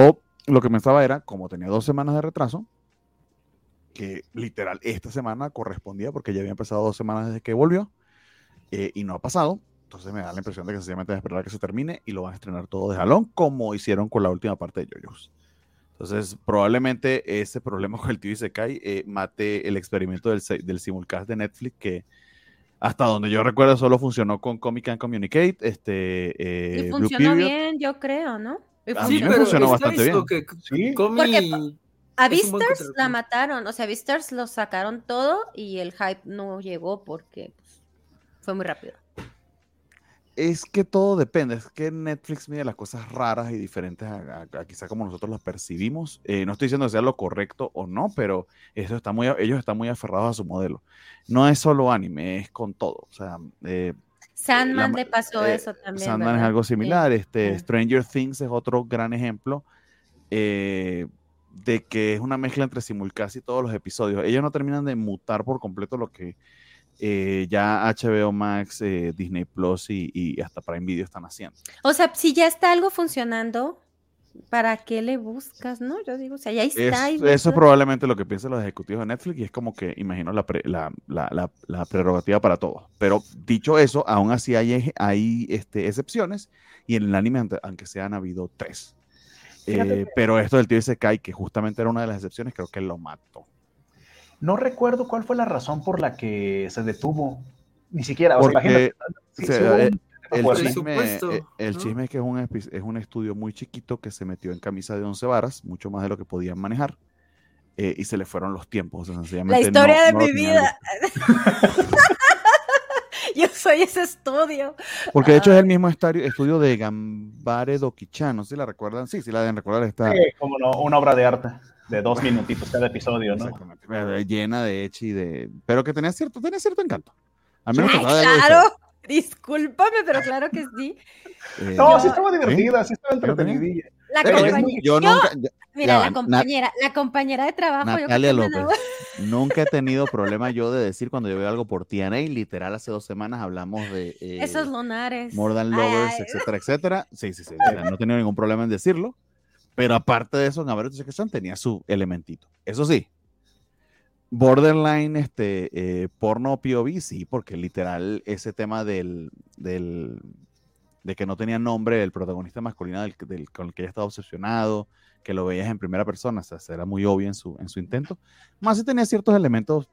lo que pensaba era, como tenía dos semanas de retraso, que literal esta semana correspondía porque ya había empezado dos semanas desde que volvió eh, y no ha pasado. Entonces me da la impresión de que sencillamente van a esperar a que se termine y lo van a estrenar todo de jalón, como hicieron con la última parte de JoJo's. Entonces, probablemente ese problema con el TV se cae, eh, mate el experimento del, del simulcast de Netflix que hasta donde yo recuerdo solo funcionó con Comic and Communicate, este, eh, y Blue funcionó Period. bien, yo creo, ¿no? A fun- mí me funcionó bastante bien. Que Sí. Comi- Porque A Es Beastars la mataron, o sea, Beastars lo sacaron todo y el hype no llegó porque pues, fue muy rápido. Es que todo depende, es que Netflix mide las cosas raras y diferentes a, a- a quizá como nosotros las percibimos. Eh, no estoy diciendo que sea lo correcto o no, pero eso está muy, ellos están muy aferrados a su modelo. No es solo anime, es con todo. O sea, eh, Sandman ma- le pasó eh, eso también. Sandman es ¿verdad? algo similar. Este, sí. Stranger Things es otro gran ejemplo eh, de que es una mezcla entre simulcast y todos los episodios. Ellos no terminan de mutar por completo lo que eh, ya HBO Max, eh, Disney Plus y, y hasta Prime Video están haciendo. O sea, si ya está algo funcionando, ¿para qué le buscas, no? Yo digo, o sea, ya Es- está. eso es probablemente lo que piensan los ejecutivos de Netflix y es como que, imagino, la, pre- la, la- la- la prerrogativa para todos. Pero dicho eso, aún así hay, este, excepciones y en el anime, aunque sean habido tres. Eh, pero esto del tío Isekai, que justamente era una de las excepciones, creo que lo mató. No recuerdo cuál fue la razón por la que se detuvo. Ni siquiera, o sea, Porque imagínate. un eh, el chisme, eh, chisme es que es un, epi- es un estudio muy chiquito que se metió en camisa de once varas, mucho más de lo que podían manejar, eh, y se le fueron los tiempos. o sea, La no- historia de no mi vida. Yo soy ese estudio. Porque de hecho es el mismo estadio- estudio de Gambare Dokichan, no sé si la recuerdan, sí, sí la deben recordar, está Sí, como no, una obra de arte de dos minutitos cada episodio, ¿no? exactamente, eh, llena de hecho y de... Pero que tenía cierto, tenía cierto encanto. Al menos Ay, claro. Discúlpame, pero claro que sí. diferente. No, Eh, sí estaba divertida, sí estaba Pero tenía- entretenidilla. La yo- compañera, yo nunca, yo- mira, ya la Na- compañera, la compañera de trabajo. Natalia López, nunca he tenido problema yo de decir cuando yo veo algo por TNA, literal hace dos semanas hablamos de eh, Esos lunares. More Than Lovers, ay. etcétera, etcétera. Sí, sí, sí, no he tenido ningún problema en decirlo, pero aparte de eso, en Average Education tenía su elementito. Eso sí, borderline, este, eh, porno POV, sí, porque literal ese tema del, del, de que no tenía nombre el protagonista masculino del, del- con el que ella estaba obsesionado, que lo veías en primera persona, o sea, era muy obvio en su, en su intento. Más sí tenía ciertos elementos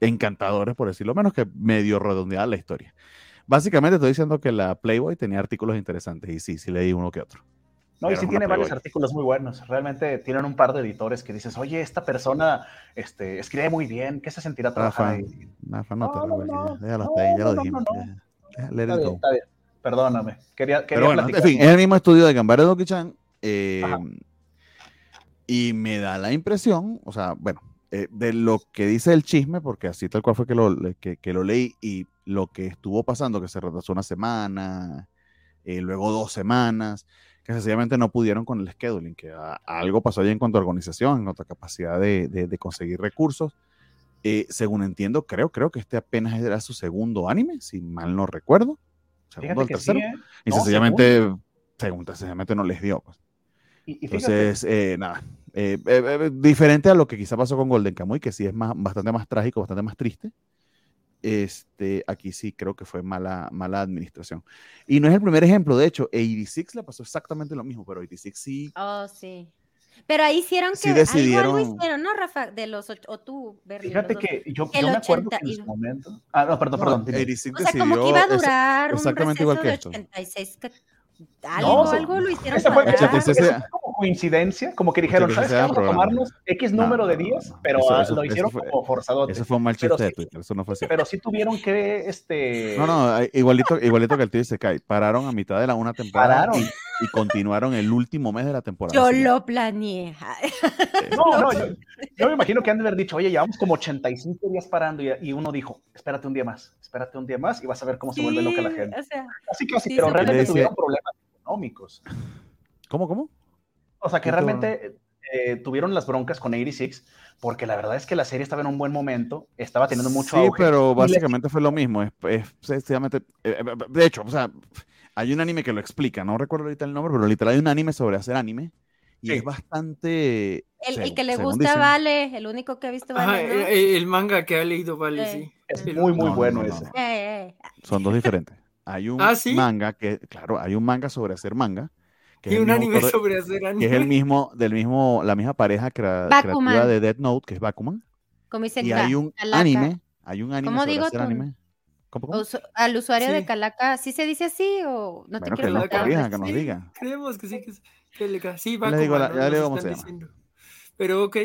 encantadores, por decirlo menos, que medio redondeaban la historia. Básicamente estoy diciendo que la Playboy tenía artículos interesantes y sí, sí leí uno que otro. No, y sí tiene varios artículos muy buenos. Realmente tienen un par de editores que dices, oye, esta persona este, escribe muy bien, ¿qué se sentirá trabajar ahí? No, te No, no, let Está it bien, go. está bien. Perdóname. Quería, quería Pero bueno, en fin, es el mismo estudio de Gambare Doki-chan. eh, Ajá. y me da la impresión, o sea, bueno, eh, de lo que dice el chisme, porque así tal cual fue que lo, que, que lo leí, y lo que estuvo pasando, que se retrasó una semana, eh, luego dos semanas, que sencillamente no pudieron con el scheduling, que a- algo pasó ahí en cuanto a organización, en cuanto a capacidad de, de- de conseguir recursos. Eh, según entiendo, creo, creo que este apenas era su segundo anime, si mal no recuerdo. Segundo que tercero. sí, ¿eh? Y No, sencillamente, segundo, sencillamente no les dio. pues. Y, y Entonces, eh, nada. eh, eh, eh, diferente a lo que quizá pasó con Golden Kamuy, que sí es más, bastante más trágico, bastante más triste. Este, aquí sí creo que fue mala, mala administración. Y no es el primer ejemplo, de hecho, 86 le pasó exactamente lo mismo, pero 86 sí. Oh, sí. Pero ahí hicieron que Sí algo- algo, decidieron- hicieron, ¿no, Rafa? De los och- o tú, Berry, fíjate los que yo, yo me acuerdo 80 que en su momento. Ah, no, perdón, perdón. dime. 86 O sea, como que iba a esa- durar un exactamente igual receso que de esto. 86, que- algo, sí. algo lo hicieron fue, ese fue- como coincidencia, como que dijeron, que ¿sabes Vamos a tomarnos X No, número de no, no, días, no. pero Eso- eso- lo eso hicieron fue- como forzadote. Ese fue un mal chiste de sí- Twitter, eso no fue cierto. Pero sí tuvieron que, este... No, no, igualito, igualito que el tío se cae. Pararon a mitad de la una temporada Pararon. y, y continuaron el último mes de la temporada. Yo siguiente. lo planeé. No, no, yo, yo me imagino que han de haber dicho, oye, llevamos como 85 días parando y, y uno dijo, espérate un día más, espérate un día más y vas a ver cómo se vuelve loca la gente. O sea, Así que así, sí, pero realmente tuvieron problemas económicos. ¿Cómo, cómo? O sea, que realmente eh, tuvieron las broncas con 86 porque la verdad es que la serie estaba en un buen momento, estaba teniendo mucho sí, auge. pero les- básicamente fue lo mismo. Es, es eh, eh, de hecho, o sea, hay un anime que lo explica, no recuerdo ahorita el nombre, pero literal hay un anime sobre hacer anime y Sí. es bastante... el, el que le gusta dicen- Vale, el único que ha visto Ajá, Vale, ¿no? el, el manga que ha leído, vale, Sí. sí. Es muy, muy No, no, bueno no, ese. no. Eh, eh, Son dos diferentes. Hay un ¿Ah, sí? manga que, claro, hay un manga sobre hacer manga que Y un anime autor sobre hacer que anime. es el mismo, del mismo, la misma pareja crea- creativa de Death Note, que es Bakuman. Como dice Y hay un anime, hay un anime ¿Cómo sobre digo hacer tu- anime. ¿Cómo, cómo? Usu- al usuario de Sí. Calaca, ¿sí se dice así o no te Bueno, que quiero nos matar? corrija, que nos Sí. diga. Creemos que sí, que es. que Sí, Ya le digo la- ¿no? ya le digo Nos cómo se están llama. diciendo. Pero ok.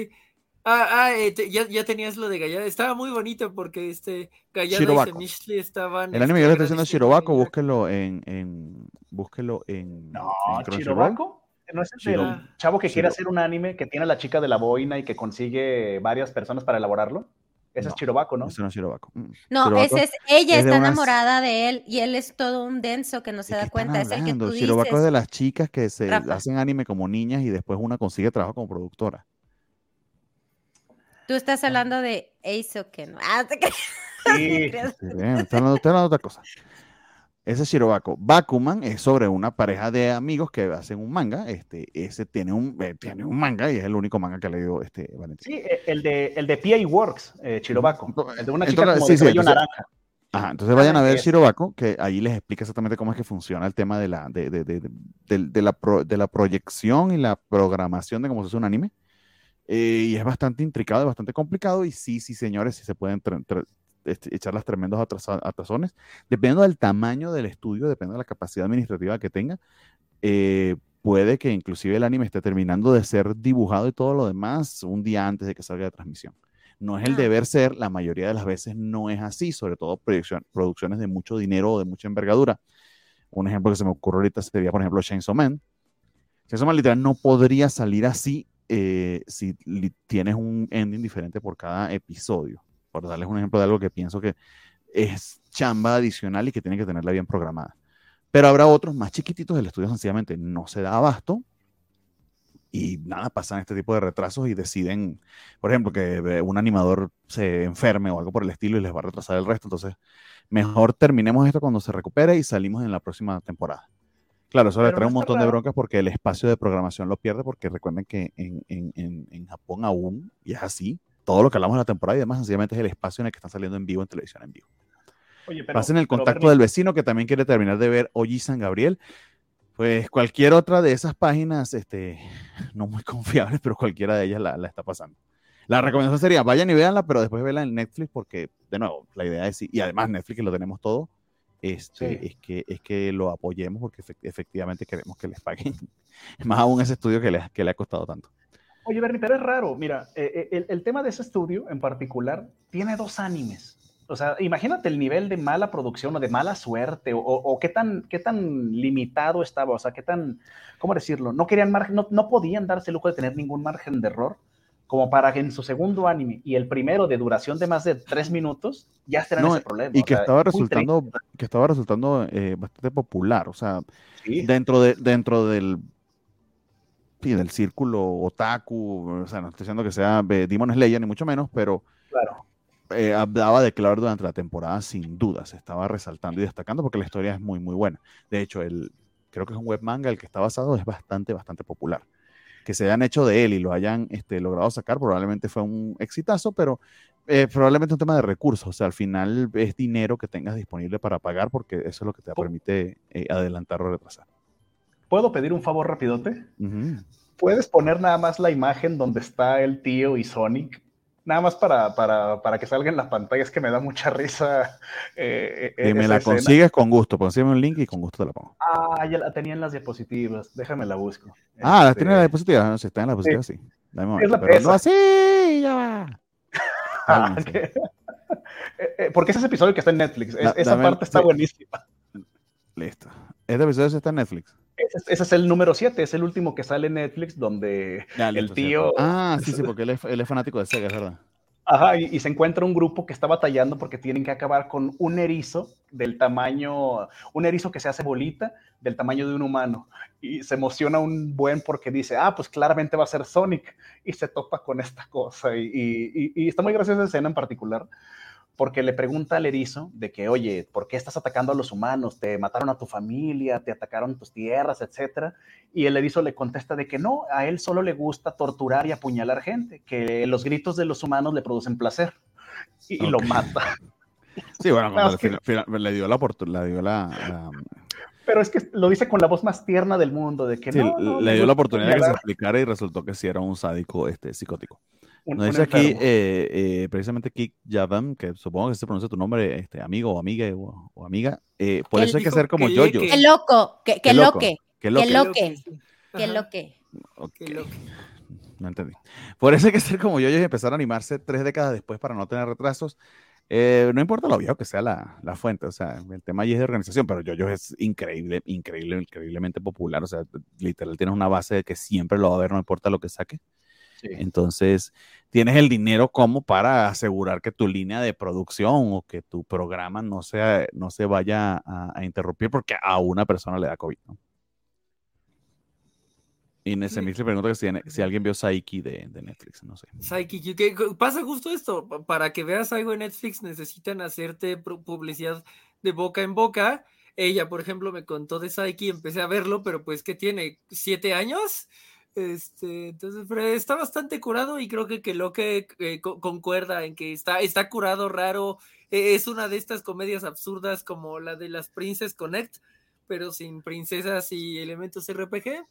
Ah, ah eh, te- ya, ya tenías lo de Gallada. Estaba muy bonito porque este Gallada Shirobako. y Semishli estaban. El anime que este, le estoy diciendo Shirobako, búsquelo en, en búsquelo en, No, en. Chirobako. ¿No es el Shiro- del chavo que quiere Shiro- hacer un anime que tiene a la chica de la boina y que consigue varias personas para elaborarlo? Ese No, es Chirobako, ¿no? Ese no es Shirobako. Mm. No, ese es ella, es está unas- enamorada de él y él es todo un denso que no se ¿De da cuenta. Es el que tú Shirobako es de las chicas que se Rafa. hacen anime como niñas y después una consigue trabajo como productora. Tú estás hablando de Eisoken. Ah, te. Sí. Sí, bien, está hablando, está hablando de otra cosa. Ese es Shirobako. Bakuman es sobre una pareja de amigos que hacen un manga. Este, ese tiene un, eh, tiene un manga y es el único manga que ha leído este Valentín. Sí, eh, el de, el de PA Works, eh. Entonces- El de una chica entonces, como sí, de sí, entonces- naranja. Ajá, entonces vayan a ver es- Shirobako, que ahí les explica exactamente cómo es que funciona el tema de la, de, de- de- de- del- de la, pro- de la proyección y la programación de cómo se hace un anime. Eh, y es bastante intricado y bastante complicado. Y sí, sí, señores, sí se pueden echar las tremendos atrasones. Dependiendo del tamaño del estudio, depende de la capacidad administrativa que tenga. eh, puede que inclusive el anime esté terminando de ser dibujado y todo lo demás un día antes de que salga de transmisión. No es el Ah. deber ser, la mayoría de las veces no es así, sobre todo producciones de mucho dinero o de mucha envergadura. Un ejemplo que se me ocurre ahorita sería, por ejemplo, Chainsaw Man. Chainsaw Man literal no podría salir así eh, si tienes un ending diferente por cada episodio. Por darles un ejemplo de algo que pienso que es chamba adicional y que tiene que tenerla bien programada. Pero habrá otros más chiquititos, el estudio sencillamente no se da abasto y nada, pasan este tipo de retrasos y deciden, por ejemplo, que un animador se enferme o algo por el estilo y les va a retrasar el resto. Entonces, mejor terminemos esto cuando se recupere y salimos en la próxima temporada. Claro, eso le Pero trae no un montón de broncas porque el espacio de programación lo pierde, porque recuerden que en, en- en- en Japón aún, y es así, todo lo que hablamos de la temporada y demás, sencillamente es el espacio en el que están saliendo en vivo en televisión en vivo. Oye, pero, Pasen el pero, contacto Bernie, del vecino que también quiere terminar de ver Oji San Gabriel. Pues cualquier otra de esas páginas, este, no muy confiables, pero cualquiera de ellas la, la está pasando. La recomendación sería, vayan y véanla, pero después véanla en Netflix porque, de nuevo, la idea es, y además Netflix que lo tenemos todo, este, Sí. es, que, es que lo apoyemos porque efect- efectivamente queremos que les paguen. Más aún ese estudio que le, que le ha costado tanto. Oye, Bernie, pero es raro. Mira, eh, eh, el, el tema de ese estudio en particular tiene dos animes. O sea, imagínate el nivel de mala producción o de mala suerte o, o- qué, tan, qué tan limitado estaba, o sea, qué tan, ¿cómo decirlo? No querían margen, no, no podían darse el lujo de tener ningún margen de error como para que en su segundo anime y el primero de duración de más de tres minutos ya estarán No, ese problema. Y o que sea, estaba resultando, que estaba resultando eh, bastante popular. O sea. Sí, dentro, de, dentro del, del círculo otaku, o sea, no estoy diciendo que sea eh, Demon Slayer ni mucho menos, pero claro. eh, daba de claro durante la temporada sin duda, se estaba resaltando y destacando porque la historia es muy, muy buena. De hecho, el, creo que es un web manga el que está basado, es bastante, bastante popular. Que se hayan hecho de él y lo hayan este, logrado sacar, probablemente fue un exitazo, pero eh, probablemente un tema de recursos. O sea, al final es dinero que tengas disponible para pagar porque eso es lo que te permite eh, adelantar o retrasar. ¿Puedo pedir un favor rapidote? ¿Puedes poner nada más la imagen donde está el tío y Sonic? Nada más para, para, para que salga en la pantalla, es que me da mucha risa. eh, eh, Si me la escena. consigues con gusto, consígueme un link y con gusto te la pongo. Ah, ya la tenía en las diapositivas, déjame la busco. Ah, ¿la Este, tiene en la diapositiva? No, si está en la diapositiva, sí. Dame un Es la pero no así, ya va. ah. Eh, eh, porque ese es episodio que está en Netflix. Es- Da- esa dame- parte está sí. buenísima. Listo. Este episodio sí está en Netflix. Ese, es- ese es el número 7, es el último que sale en Netflix donde Ya, el tío... cierto. Ah, sí, sí, porque él es, él es fanático de Sega, es verdad. Ajá, y, y se encuentra un grupo que está batallando porque tienen que acabar con un erizo del tamaño, un erizo que se hace bolita del tamaño de un humano. Y se emociona un buen porque dice, ah, pues claramente va a ser Sonic. Y se topa con esta cosa. Y- y está muy graciosa esa escena en particular porque le pregunta al erizo de que, oye, ¿por qué estás atacando a los humanos? Te mataron a tu familia, te atacaron tus tierras, etcétera. Y el erizo le contesta de que no, a él solo le gusta torturar y apuñalar gente, que los gritos de los humanos le producen placer. Y, lo mata. Sí, bueno, es le, que- dio la oportunidad, le dio la, la- Pero es que lo dice con la voz más tierna del mundo, de que Sí, no, no, le dio la oportunidad de que se explicara y resultó que sí era un sádico este, psicótico. Un- Nos un dice aquí, eh, eh, precisamente Kik Yavam, que supongo que se pronuncia tu nombre, este, amigo o amiga o, o amiga. eh, por eso hay que ser como que llegue. Qué loco, que, Qué que loque. Qué loque. que loque. qué loque. No entendí. Por eso hay que ser como yoyos y empezar a animarse tres décadas después para no tener retrasos. Eh, no importa lo viejo que sea la, la fuente, o sea, el tema allí es de organización, pero yoyos es increíble, increíble, increíblemente popular, o sea, literal tienes una base de que siempre lo va a ver, no importa lo que saque. Sí. Entonces, tienes el dinero como para asegurar que tu línea de producción o que tu programa no, sea, no se vaya a, a interrumpir porque a una persona le da COVID. ¿no? Inés Sí. Emil se pregunta que si, si alguien vio Saiki de, de Netflix, no sé. Psychic, que pasa justo esto, pa- para que veas algo en Netflix necesitan hacerte publicidad de boca en boca. Ella, por ejemplo, me contó de Psyche, empecé a verlo, pero pues que tiene siete años. Este, entonces, pero está bastante curado y creo que, que lo que eh, co- concuerda en que está, está curado, raro. eh, es una de estas comedias absurdas como la de las Princess Connect, pero sin princesas y elementos RPG.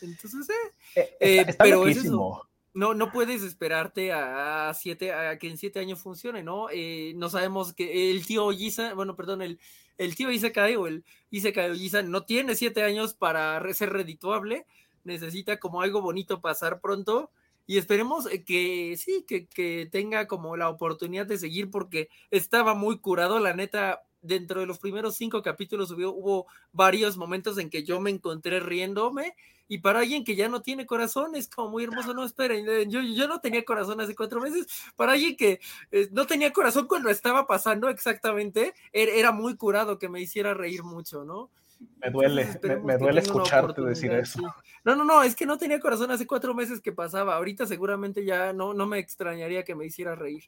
Entonces, eh, Eh, eh, está, está pero es loquísimo. no, no puedes esperarte a, siete, a que en siete años funcione, ¿no? Eh, no sabemos que el tío Ollisa, bueno, perdón, el, el tío Isekai o el Isekai Ollisa no tiene siete años para ser redituable, necesita como algo bonito pasar pronto y esperemos eh, que sí, que, que tenga como la oportunidad de seguir porque estaba muy curado, la neta. Dentro de los primeros cinco capítulos hubo, varios momentos en que yo me encontré riéndome y para alguien que ya no tiene corazón es como muy hermoso, no esperen, eh, yo, yo no tenía corazón hace cuatro meses, para alguien que eh, no tenía corazón cuando estaba pasando exactamente, era, era muy curado que me hiciera reír mucho, ¿no? Me duele, Entonces, me, me duele escucharte decir eso. No, no, no, es que no tenía corazón hace cuatro meses que pasaba, ahorita seguramente ya no, no me extrañaría que me hiciera reír.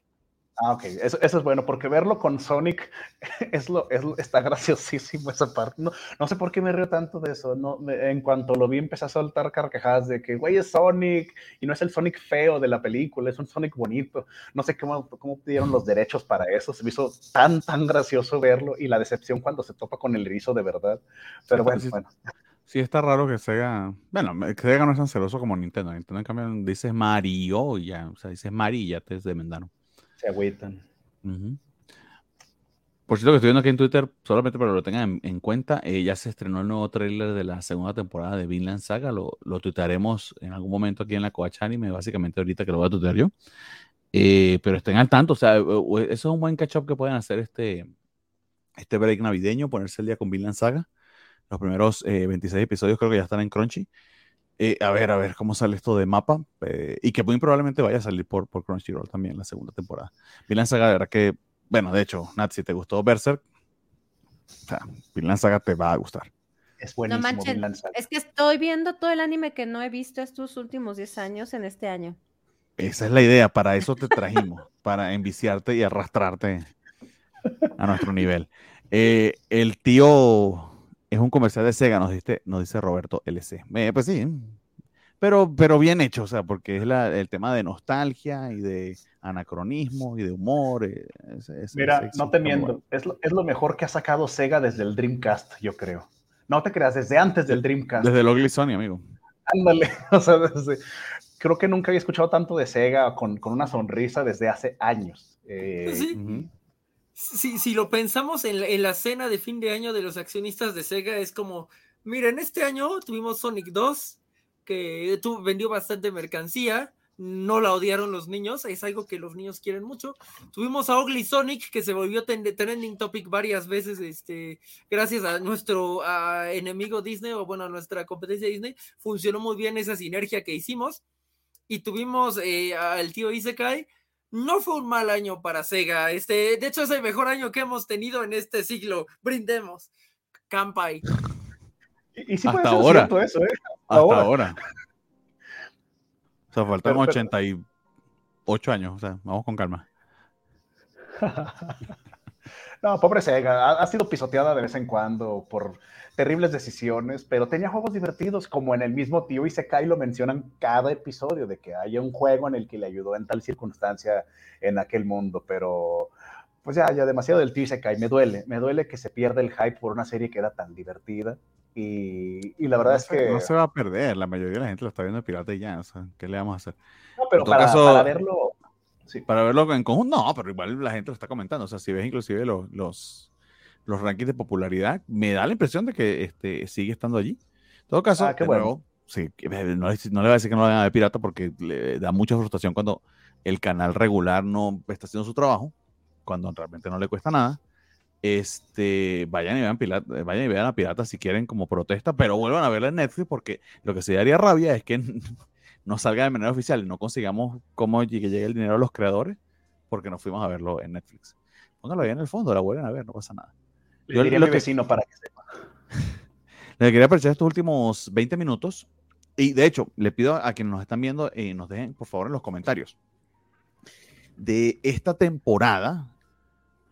Ah, ok, eso, eso es bueno, porque verlo con Sonic es lo, es está graciosísimo esa parte. No, no sé por qué me río tanto de eso. No, me- en cuanto lo vi, empecé a soltar carcajadas de que, güey, es Sonic, y no es el Sonic feo de la película, es un Sonic bonito. No sé cómo, cómo pidieron los derechos para eso. Se me hizo tan, tan gracioso verlo y la decepción cuando se topa con el erizo de verdad. Pero bueno, Sí, bueno. Sí, está raro que Sega. Bueno, que Sega no es tan celoso como Nintendo. Nintendo, en cambio, dices Mario y ya. O sea, dices Mari y ya te demandaron. Se agüitan. Ujú. Por cierto, que estoy viendo aquí en Twitter, solamente para que lo tengan en, en cuenta, eh, ya se estrenó el nuevo tráiler de la segunda temporada de Vinland Saga. Lo, lo tuitearemos en algún momento aquí en la Coach Anime, básicamente ahorita que lo voy a tuitear yo. Eh, pero estén al tanto, o sea, eh, eh, eso es un buen catch-up que pueden hacer este, este break navideño, ponerse el día con Vinland Saga. Los primeros eh, 26 episodios creo que ya están en Crunchy. Eh, a ver, a ver cómo sale esto de mapa. eh, y que muy probablemente vaya a salir por, por Crunchyroll también la segunda temporada. Vinland Saga, de verdad que, bueno, de hecho, Nat, si te gustó Berserk, o sea, Vinland Saga te va a gustar. Es buenísimo. manchen, Vinland Saga. Es que estoy viendo todo el anime que no he visto estos últimos 10 años en este año. Esa es la idea, para eso te trajimos, para enviciarte y arrastrarte a nuestro nivel. Eh, el tío es un comercial de Sega, nos dice, nos dice Roberto LC. Eh, pues sí, pero, pero bien hecho, o sea, porque es la- el tema de nostalgia y de anacronismo y de humor. eh, ese- Mira, no te miento, bueno. es lo, es lo mejor que ha sacado Sega desde el Dreamcast, yo creo. No te creas, desde antes del Dreamcast. Desde el Ugly Sony, amigo. Ándale, o sea, desde- creo que nunca había escuchado tanto de Sega con, con una sonrisa desde hace años. Eh, Sí. Si, si lo pensamos en en la cena de fin de año de los accionistas de Sega, es como, miren, este año tuvimos Sonic 2, que tu- vendió bastante mercancía, no la odiaron los niños, es algo que los niños quieren mucho. Tuvimos a Ugly Sonic, que se volvió trending topic varias veces, este, gracias a nuestro a enemigo Disney, o bueno, a nuestra competencia Disney, funcionó muy bien esa sinergia que hicimos. Y tuvimos eh, al tío Isekai, no fue un mal año para Sega. Este, de hecho, es el mejor año que hemos tenido en este siglo. Brindemos. Campai. y, y sí puede Hasta ser ahora. eso, ¿eh? Hasta Ahora. ahora. O sea, faltan Pero- pero- 88 años, o sea, vamos con calma. No, pobre Sega, ha, ha sido pisoteada de vez en cuando por terribles decisiones, pero tenía juegos divertidos, como en el mismo tío Isekai lo mencionan cada episodio, de que haya un juego en el que le ayudó en tal circunstancia en aquel mundo, pero pues ya, ya demasiado del tío se cae. Me duele, me duele que se pierda el hype por una serie que era tan divertida. Y, y la verdad No es se- que. No se va a perder, la mayoría de la gente lo está viendo pirata y ya, o sea, ¿qué le vamos a hacer? No, pero para, caso- para verlo. Sí. Para verlo en conjunto, no, pero igual la gente lo está comentando, o sea, si ves inclusive los, los, los rankings de popularidad, me da la impresión de que este, sigue estando allí. En todo caso, Ah, qué bueno. nuevo, sí, no, le- no le voy a decir que no lo hagan de pirata porque le da mucha frustración cuando el canal regular no está haciendo su trabajo, cuando realmente no le cuesta nada. Este, vayan y vean pirata, vayan y vean a Pirata si quieren como protesta, pero vuelvan a verla en Netflix porque lo que se daría rabia es que no salga de manera oficial y no consigamos cómo llegue, llegue el dinero a los creadores porque nos fuimos a verlo en Netflix. Póngalo ahí en el fondo, la vuelven a ver, no pasa nada. Le Yo diría a lo mi que- vecino para que sepa. Les quería aprovechar estos últimos 20 minutos y de hecho le pido a quienes nos están viendo eh, nos dejen por favor en los comentarios de esta temporada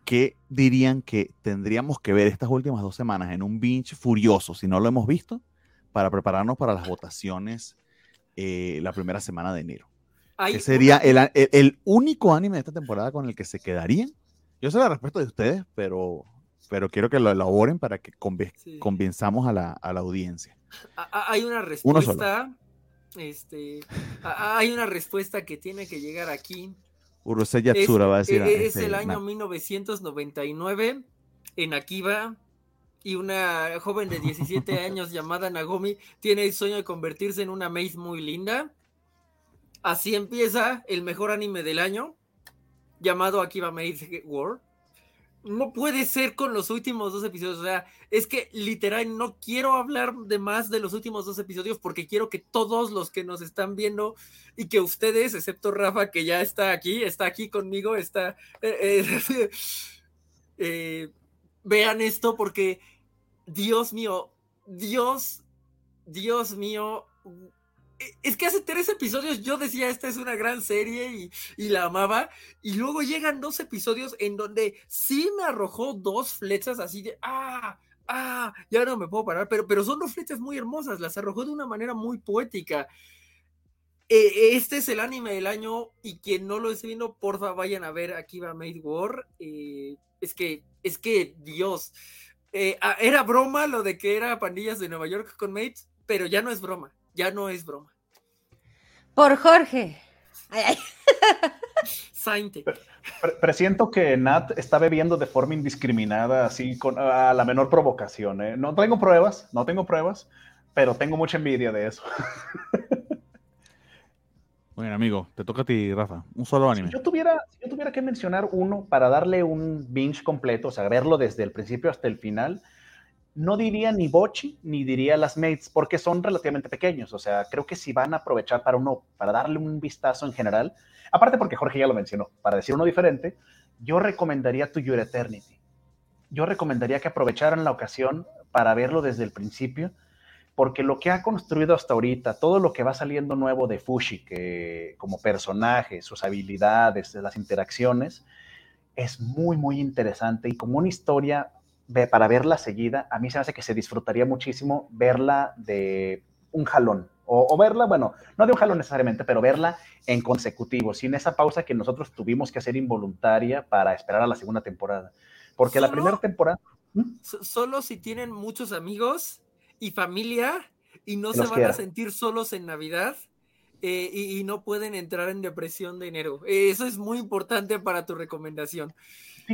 ¿qué dirían que tendríamos que ver estas últimas dos semanas en un binge furioso si no lo hemos visto para prepararnos para las votaciones eh, la primera semana de enero? ¿Qué sería el, el- el único anime de esta temporada con el que se quedarían? Yo sé la respuesta de ustedes, pero, pero quiero que lo elaboren para que conven- Sí. convenzamos a la, a la audiencia. a- hay una respuesta. Este, hay una respuesta que tiene que llegar aquí. Urusei Es, Yatsura va a decir. e- es este, el año na- 1999 en Akiba y una joven de 17 años llamada Nagomi tiene el sueño de convertirse en una maid muy linda. Así empieza el mejor anime del año llamado Akiba Maid World. No puede ser con los últimos dos episodios. O sea, es que literal no quiero hablar de más de los últimos dos episodios porque quiero que todos los que nos están viendo y que ustedes, excepto Rafa, que ya está aquí, está aquí conmigo, está. eh, eh, eh, vean esto porque, Dios mío, Dios, Dios mío. eh, Es que hace tres episodios yo decía esta es una gran serie y, y la amaba. Y luego llegan dos episodios en donde sí me arrojó dos flechas así de ¡ah! ¡ah! Ya no me puedo parar, pero, pero son dos flechas muy hermosas, las arrojó de una manera muy poética. Eh, este es el anime del año y quien no lo esté viendo, porfa, vayan a ver Akiba Made War. Eh, es que, es que, Dios, eh, ah, era broma lo de que era pandillas de Nueva York con mates, pero ya no es broma, ya no es broma. Por Jorge. Ay, ay. Sainte. Pre- Presiento que Nat está bebiendo de forma indiscriminada, así con a la menor provocación. ¿eh? No tengo pruebas, no tengo pruebas, pero tengo mucha envidia de eso. Bueno, amigo, te toca a ti, Rafa. Un solo anime. Si yo tuviera, si yo tuviera que mencionar uno para darle un binge completo, o sea, verlo desde el principio hasta el final, no diría ni Bochi ni diría las Mates, porque son relativamente pequeños. O sea, creo que si van a aprovechar para uno, para darle un vistazo en general, aparte porque Jorge ya lo mencionó, para decir uno diferente, yo recomendaría To Your Eternity. Yo recomendaría que aprovecharan la ocasión para verlo desde el principio, porque lo que ha construido hasta ahorita, todo lo que va saliendo nuevo de Fushi, que como personaje, sus habilidades, las interacciones, es muy, muy interesante y como una historia para verla seguida, a mí se me hace que se disfrutaría muchísimo verla de un jalón. O, o verla, bueno, no de un jalón necesariamente, pero verla en consecutivo, sin esa pausa que nosotros tuvimos que hacer involuntaria para esperar a la segunda temporada. Porque la primera temporada... ¿Mm? So- solo si tienen muchos amigos y familia y no se van quiera. a sentir solos en Navidad eh, y, y no pueden entrar en depresión de enero. Eh, eso es muy importante para tu recomendación.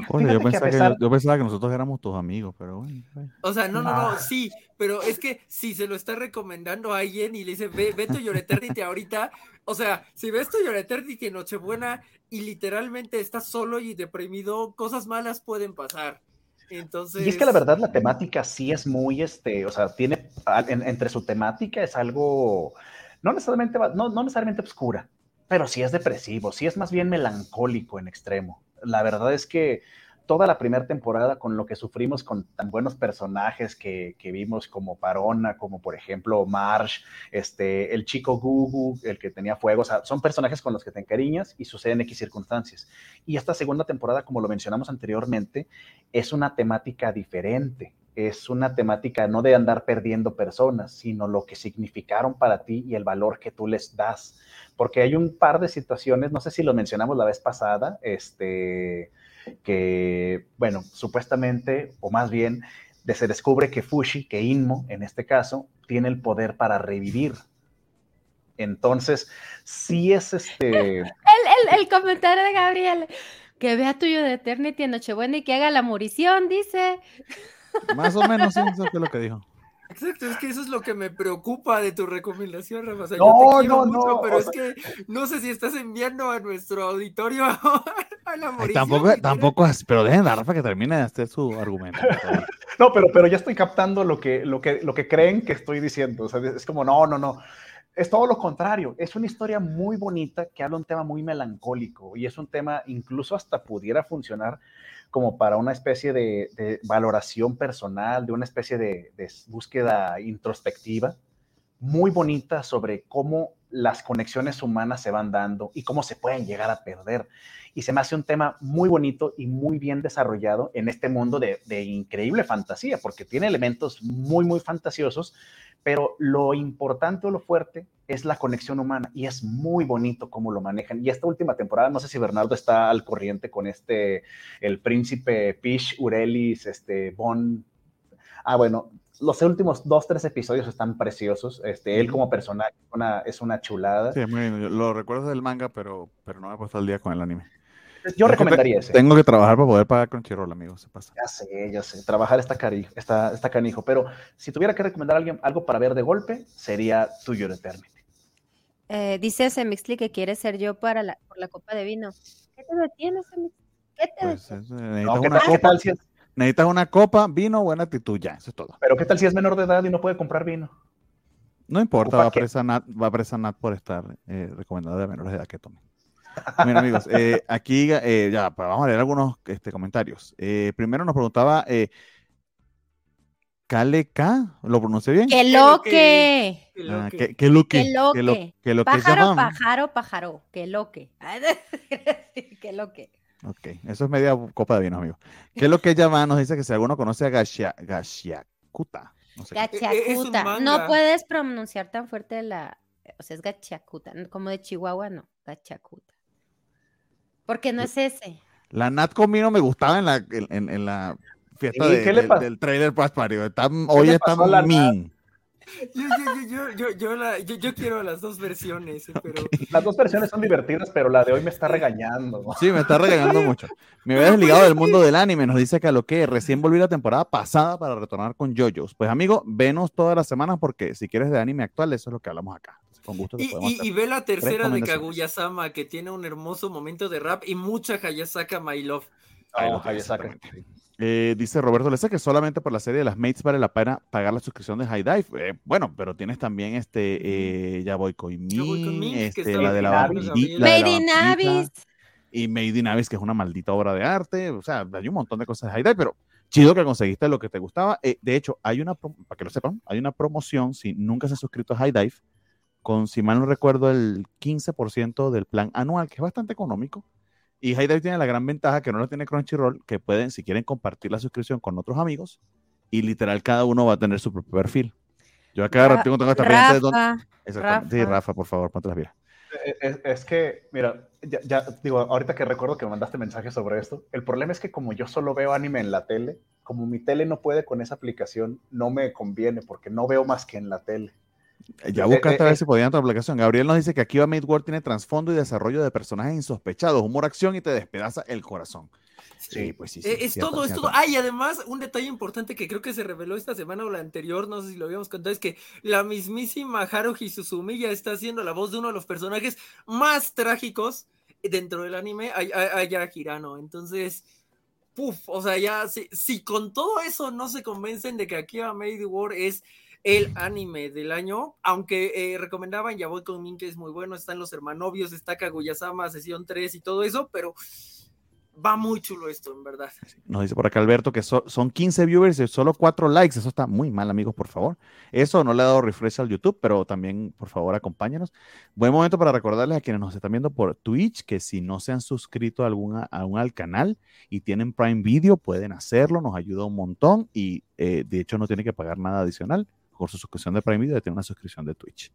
Oye, yo, pensaba que, pesar- yo pensaba que nosotros éramos tus amigos, pero bueno. bueno. O sea, no, no, no, Ah. sí, pero es que si se lo está recomendando a alguien y le dice, ve, ve tu Your Eternity ahorita, o sea, si ves tu Your Eternity en Nochebuena y literalmente estás solo y deprimido, cosas malas pueden pasar. Y es que la verdad la temática sí es muy, este, o sea, tiene, entre su temática es algo, no necesariamente, no, no necesariamente oscura, pero sí es depresivo, sí es más bien melancólico en extremo. La verdad es que toda la primera temporada con lo que sufrimos con tan buenos personajes que, que vimos como Parona, como por ejemplo Marsh, este, el chico Gugu, el que tenía fuego, son personajes con los que te encariñas y suceden X circunstancias. Y esta segunda temporada, como lo mencionamos anteriormente, es una temática diferente. Es una temática no de andar perdiendo personas, sino lo que significaron para ti y el valor que tú les das. Porque hay un par de situaciones, no sé si lo mencionamos la vez pasada, este, que, bueno, supuestamente, o más bien, se descubre que Fushi, que Inmo en este caso, tiene el poder para revivir. Entonces, sí es este... El, el, comentario de Gabriel, que vea tuyo de Eternity en Nochebuena y que haga la morición, dice. Más o menos, eso es lo que dijo. Exacto, es que eso es lo que me preocupa de tu recomendación, Rafa. no, no, no, pero es que no sé si estás enviando a nuestro auditorio a la morición. tampoco, tampoco, pero dejen a Rafa que termine de hacer su argumento. no, pero, pero ya estoy captando lo que, lo, que, lo que creen que estoy diciendo. O sea, es como, no, no, no. Es todo lo contrario. Es una historia muy bonita que habla un tema muy melancólico y es un tema incluso hasta pudiera funcionar como para una especie de, valoración personal, de una especie de, búsqueda introspectiva, muy bonita sobre cómo las conexiones humanas se van dando y cómo se pueden llegar a perder. Y se me hace un tema muy bonito y muy bien desarrollado en este mundo de, de increíble fantasía, porque tiene elementos muy, muy fantasiosos, pero lo importante o lo fuerte es la conexión humana y es muy bonito cómo lo manejan. Y esta última temporada, no sé si Bernardo está al corriente con este, el príncipe Pish, Urelis, este, Bon. Ah, bueno, los últimos dos, tres episodios están preciosos. Este, él como personaje es una chulada. Sí, muy bien. Lo recuerdo del manga, pero, pero no me he puesto al día con el anime. Yo recomendaría ese. Tengo que trabajar para poder pagar Crunchyroll, amigo. Se pasa. Ya sé, ya sé. Trabajar está, cari está, está canijo. Pero si tuviera que recomendar a alguien algo para ver de golpe, sería Tuyo Eternity. Eh, dice Semixli que quiere ser yo para la, por la copa de vino. ¿Qué te detienes, ¿Qué te pues necesitas, una copa, necesitas una copa, vino, buena actitud, ya, eso es todo. Pero ¿qué tal si es menor de edad y no puede comprar vino? No importa, va a, presa Nat, va a presa Nat por estar eh, recomendado de menores de edad que tome. Bueno, amigos, eh, aquí eh, ya pues, vamos a leer algunos este, comentarios. Eh, primero nos preguntaba K, ¿lo pronuncié bien? Que lo que. Que lo que. Que lo que. Pájaro, pájaro, pájaro. Que lo que. Que lo que. Ok, eso es media copa de vino, amigo. ¿Qué es lo que llama? Nos dice que si alguno conoce a Gashiakuta. No sé Gachiakuta. No puedes pronunciar tan fuerte la. O sea, es Gachiakuta. Como de Chihuahua, no. Gachiakuta. Porque no es ese. La Nat Comino me gustaba en la, en, la fiesta de, del, del, trailer Paspario. hoy está min. Yo, yo, yo, yo, quiero las dos versiones, eh, pero... Las dos versiones son divertidas, pero la de hoy me está regañando. Sí, me está regañando mucho. Me había desligado del mundo del anime, nos dice que a lo que recién volví la temporada pasada para retornar con JoJo's. Pues amigo, venos todas las semanas porque si quieres de anime actual, eso es lo que hablamos acá. Con gusto y, ve la tercera de Kaguya-sama, que tiene un hermoso momento de rap y mucha Hayasaka My Love. Oh, Hayasaka. Eh, dice Roberto Leza que solamente por la serie de las Mates vale la pena pagar la suscripción de High Dive. Eh, bueno, pero tienes también este eh, Ya voy con este, la de la Made in Abyss. Y Made in Abyss, que es una maldita obra de arte. O sea, hay un montón de cosas de High Dive, pero chido que conseguiste lo que te gustaba. de hecho, hay una, para que lo sepan, hay una promoción, si nunca se ha suscrito a High Dive, con, si mal no recuerdo, el 15% del plan anual, que es bastante económico y Dive tiene la gran ventaja que no lo tiene Crunchyroll, que pueden, si quieren, compartir la suscripción con otros amigos y literal cada uno va a tener su propio perfil. Yo acá Ra tengo, esta Rafa, de donde... Rafa. Sí, Rafa, por favor, ponte las vidas. Eh, eh, es, que, mira, ya, digo, ahorita que recuerdo que me mandaste mensaje sobre esto, el problema es que como yo solo veo anime en la tele, como mi tele no puede con esa aplicación, no me conviene porque no veo más que en la tele. Ya buscaste a ver si podían otra aplicación. Gabriel nos dice que aquí va Made World tiene trasfondo y desarrollo de personajes insospechados, humor, acción y te despedaza el corazón. Sí, pues sí. Eh, es todo, es todo. Ah, y además, un detalle importante que creo que se reveló esta semana o la anterior, no sé si lo habíamos contado, es que la mismísima Haruhi Susumi ya está haciendo la voz de uno de los personajes más trágicos dentro del anime, allá Hirano. Entonces, puff, o sea, ya, si, si, con todo eso no se convencen de que aquí a Made World es el anime del año, aunque eh, recomendaban Ya voy con Min, que es muy bueno, están los hermanovios, está Kaguya-sama, sesión 3 y todo eso, pero va muy chulo esto, en verdad. Nos dice por acá Alberto que son 15 viewers y solo 4 likes. Eso está muy mal, amigos, por favor. Eso no le ha dado refresh al YouTube, pero también, por favor, acompáñanos. Buen momento para recordarles a quienes nos están viendo por Twitch que si no se han suscrito a aún al canal y tienen Prime Video, pueden hacerlo. Nos ayuda un montón y eh, de hecho no tiene que pagar nada adicional por su suscripción de Prime Video, tiene una suscripción de Twitch.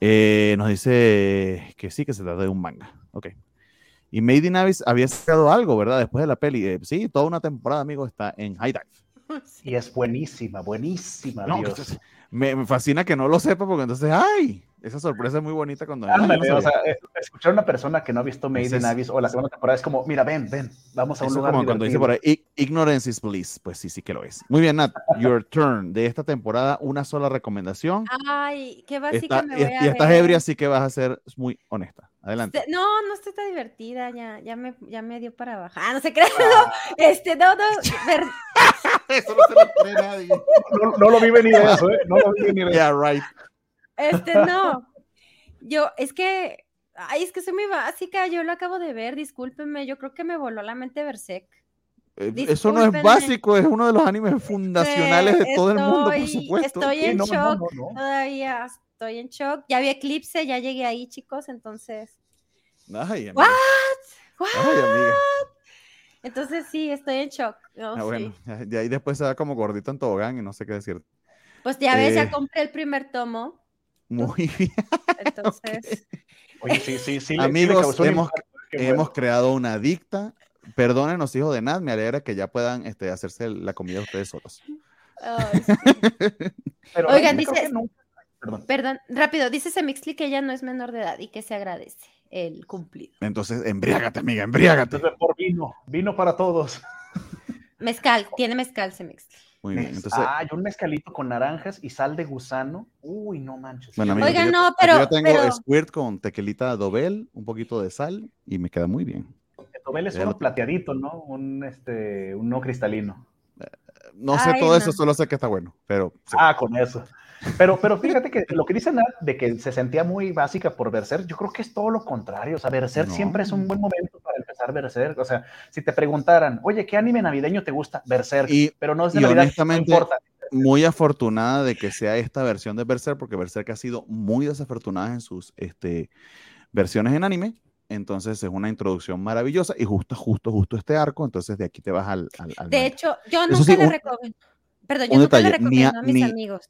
Eh, nos dice que sí, que se trata de un manga. Ok. Y Made in Abyss había sacado algo, ¿verdad? Después de la peli. Eh, sí, toda una temporada, amigo, está en High Dive. Y es buenísima, buenísima, No, Dios. Me, me fascina que no lo sepa porque entonces, ¡ay! Esa sorpresa es muy bonita cuando... no Ándale, o sabía. sea, escuchar a una persona que no ha visto Made in Abyss o la segunda temporada es como, mira, ven, ven, vamos a un lugar como cuando dice por ignorance is bliss. Pues sí, sí que lo es. Muy bien, Nat. Your turn. De esta temporada, una sola recomendación. Ay, qué básica Está- me y, voy a y estás ebria, así que vas a ser muy honesta. Adelante. Este, No, no estoy tan divertida, ya, ya me, ya me dio para bajar. Ah, no se crean, no, este, no, no, ver- Eso no se lo cree nadie. No, no lo vi venir eso, ¿eh? No lo vi venir eso. Yeah, right. este, no. Yo, es que, ay, es que soy muy básica, yo lo acabo de ver, discúlpenme, yo creo que me voló la mente Berserk. Eh, Eso no es básico, es uno de los animes fundacionales de todo el mundo, por Estoy- supuesto. Estoy en no, shock, no, no. todavía estoy en shock. Ya vi Eclipse, ya llegué ahí, chicos, entonces. Ay, amiga. What? Ay, amiga. Entonces sí, estoy en shock. No, Ah, sí. bueno, de ahí después se va como gordito en tobogán y no sé qué decir. Pues ya ves, Eh. ya compré el primer tomo. Muy bien. Entonces, Oye, sí, sí, sí. sí Amigos, causó un hemos- Hemos bueno. creado una adicta. Perdónenos, hijos de Nat, me alegra que ya puedan este, hacerse la comida ustedes solos. ay, sí. Pero Oigan, dice- que nunca- Perdón. perdón, rápido, dice Semixli que ella no es menor de edad y que se agradece el cumplido. Entonces, embriágate, amiga, embriágate. Entonces, por vino, vino para todos. Mezcal, tiene mezcal Semixli. Muy bien, entonces, ah, y un mezcalito con naranjas y sal de gusano. Uy, no manches. bueno, amigo, Oigan, aquí yo- no, pero- yo tengo pero- squirt con tequilita dobel, un poquito de sal y me queda muy bien. El Tobel es uno plateadito, ¿no? Un, este, un no cristalino. No sé Ay, todo no. eso, solo sé que está bueno, pero sí. Ah, con eso. Pero, pero fíjate que lo que dice Nat de que se sentía muy básica por Berserk, yo creo que es todo lo contrario. O sea, Berserk No. siempre es un buen momento para empezar Berserk. O sea, si te preguntaran, oye, ¿qué anime navideño te gusta? Berserk. Y pero no es de y Navidad, honestamente, no importa. muy afortunada de que sea esta versión de Berserk, porque Berserk ha sido muy desafortunada en sus este, versiones en anime. Entonces es una introducción maravillosa y justo, justo, justo este arco. Entonces de aquí te vas al. al, al De manga. hecho, yo Eso nunca sí, le recomiendo. Perdón, yo nunca le detalle, ni a- recomiendo a, mis ni- amigos.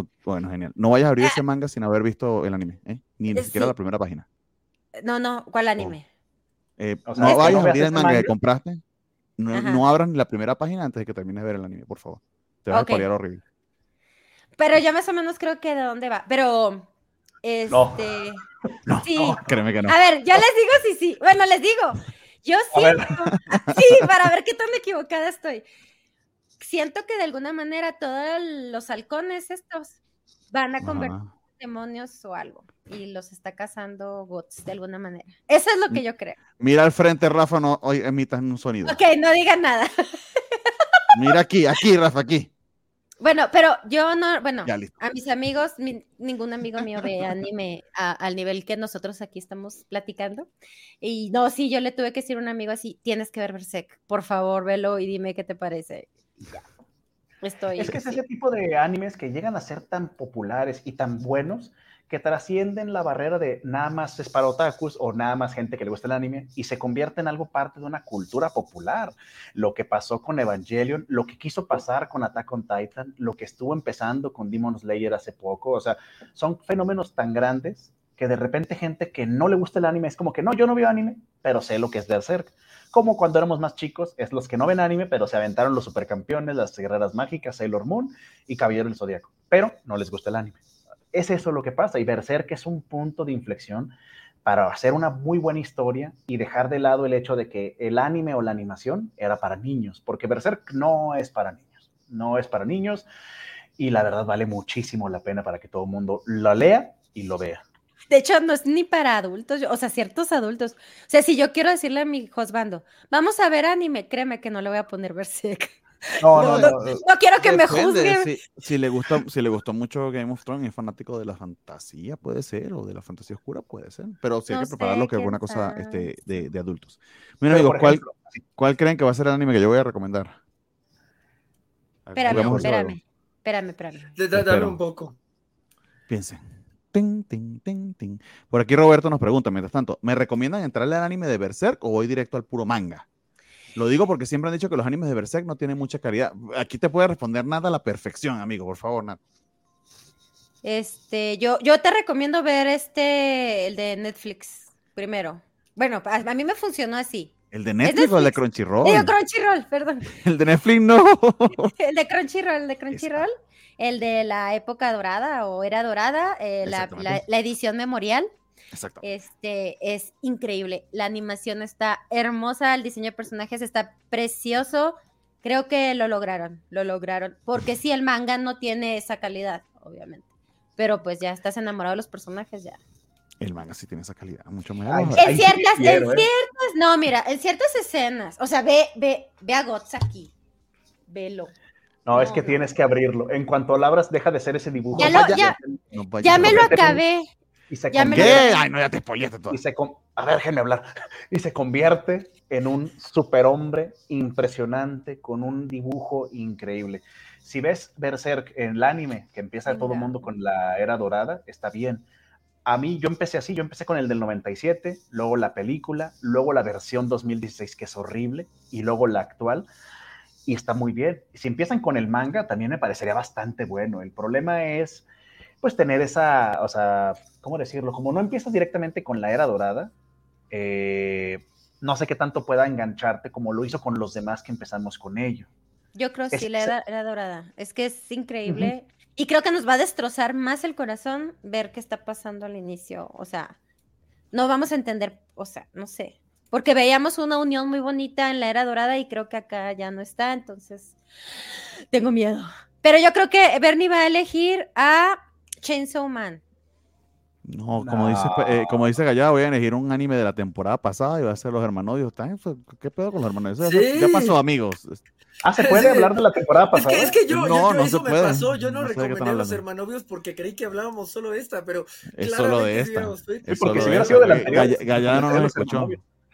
Oh, Bueno, genial. No vayas a abrir ese manga sin haber visto el anime, ¿eh? ni, ni siquiera sí. la primera página. No, no, ¿cuál anime? Eh, O sea, no vayas no a abrir el manga que compraste. No, no abras ni la primera página antes de que termines de ver el anime, por favor. Te vas a spoilear horrible. Pero yo más o menos creo que de dónde va. Pero, este. No, sí. no, créeme que no. A ver, yo les digo sí, sí. Bueno, les digo. Yo siento. Sí, para ver qué tan equivocada estoy. Siento que de alguna manera todos los halcones estos van a convertir Ajá. en demonios o algo. Y los está cazando Guts de alguna manera. Eso es lo que yo creo. Mira al frente, Rafa, no hoy emitas un sonido. Ok, no digan nada. Mira aquí, aquí, Rafa, aquí. Bueno, pero yo no, bueno, a mis amigos, mi- ningún amigo mío ve anime a- al nivel que nosotros aquí estamos platicando. Y no, sí, yo le tuve que decir a un amigo así, tienes que ver Berserk, por favor, velo y dime qué te parece. Ya. Estoy. Es que es ese tipo de animes que llegan a ser tan populares y tan buenos que trascienden la barrera de nada más es para otakus o nada más gente que le gusta el anime y se convierte en algo parte de una cultura popular. Lo que pasó con Evangelion, lo que quiso pasar con Attack on Titan, lo que estuvo empezando con Demon Slayer hace poco, o sea, son fenómenos tan grandes que de repente gente que no le gusta el anime es como que no, yo no veo anime, pero sé lo que es Berserk. Como cuando éramos más chicos, es los que no ven anime, pero se aventaron los supercampeones, las guerreras mágicas, Sailor Moon y Caballero del Zodíaco, pero no les gusta el anime. Es eso lo que pasa y Berserk es un punto de inflexión para hacer una muy buena historia y dejar de lado el hecho de que el anime o la animación era para niños, porque Berserk no es para niños, no es para niños y la verdad vale muchísimo la pena para que todo el mundo lo lea y lo vea. De hecho, no es ni para adultos, o sea, ciertos adultos. O sea, si yo quiero decirle a mi husbando, vamos a ver anime, créeme que no le voy a poner Berserk. No, No, no, no, no, No quiero que me juzguen. Si, si le gusta, si le gustó mucho Game of Thrones y es fanático de la fantasía, puede ser, o de la fantasía oscura, puede ser. Pero sí hay que prepararlo que es una cosa este, de, de adultos. Pero, amigos, ¿cuál, ejemplo, ¿cuál creen que va a ser el anime que yo voy a recomendar? Espérame, espérame, espérame, espérame. Un poco. Piensen. Tin, tin, tin, tin. Por aquí Roberto nos pregunta, mientras tanto, ¿me recomiendan entrarle al anime de Berserk o voy directo al puro manga? Lo digo porque siempre han dicho que los animes de Berserk no tienen mucha calidad. Aquí te puede responder nada a la perfección, amigo, por favor, Nat. Este, yo, yo te recomiendo ver este, el de Netflix, primero. Bueno, a mí me funcionó así. ¿El de Netflix o el de. Crunchyroll? Digo, Crunchyroll, perdón. El de Netflix no. El de Crunchyroll, el de Crunchyroll. El de la época dorada o era dorada, eh, la, la- la edición memorial. Exacto. Este es increíble. La animación está hermosa, el diseño de personajes está precioso. Creo que lo lograron, lo lograron. Porque sí, el manga no tiene esa calidad, obviamente. Pero pues ya estás enamorado de los personajes, ya. El manga sí tiene esa calidad, mucho. Ahí En sí ciertas, quiero, en ¿eh? ciertas, no, mira, en ciertas escenas. O sea, ve, ve, ve a Gots aquí. Velo. No, es No, que no. tienes que abrirlo. En cuanto lo abras, deja de ser ese dibujo. Ya lo- Vaya- ya- No vaya- Ya me lo acabé. Y se ya me lo- Ay, no, ya te todo. y se con- a ver, déjenme hablar. Y se convierte en un superhombre impresionante con un dibujo increíble. Si ves Berserk en el anime, que empieza todo el mundo con la era dorada, está bien. A mí, yo empecé así, yo empecé con el del 97, luego la película, luego la versión 2016, que es horrible, y luego la actual, y está muy bien. Si empiezan con el manga, también me parecería bastante bueno. El problema es, pues, tener esa, o sea, ¿cómo decirlo? Como no empiezas directamente con la era dorada, eh, no sé qué tanto pueda engancharte como lo hizo con los demás que empezamos con ello. Yo creo que sí, la era, era dorada. Es que es increíble. Y creo que nos va a destrozar más el corazón ver qué está pasando al inicio. O sea, no vamos a entender, o sea, no sé. Porque veíamos una unión muy bonita en la era dorada y creo que acá ya no está, entonces tengo miedo. Pero yo creo que Bernie va a elegir a Chainsaw Man. No, como dice, eh, como dice Gallada, voy a elegir un anime de la temporada pasada y va a ser los hermanodios. ¿Están- ¿Qué pedo con los hermanodios? Eso Sí. Ya pasó, amigos. Ah, ¿se puede Sí. hablar de la temporada Es pasada? que, es que yo, yo- No, yo no eso se me puede. pasó, yo no, No recomendé los hermanovios porque creí que hablábamos solo de esta, pero Es solo de sí esta. Es porque si hubiera sido de la anterior, Gall- Gallada no nos escuchó.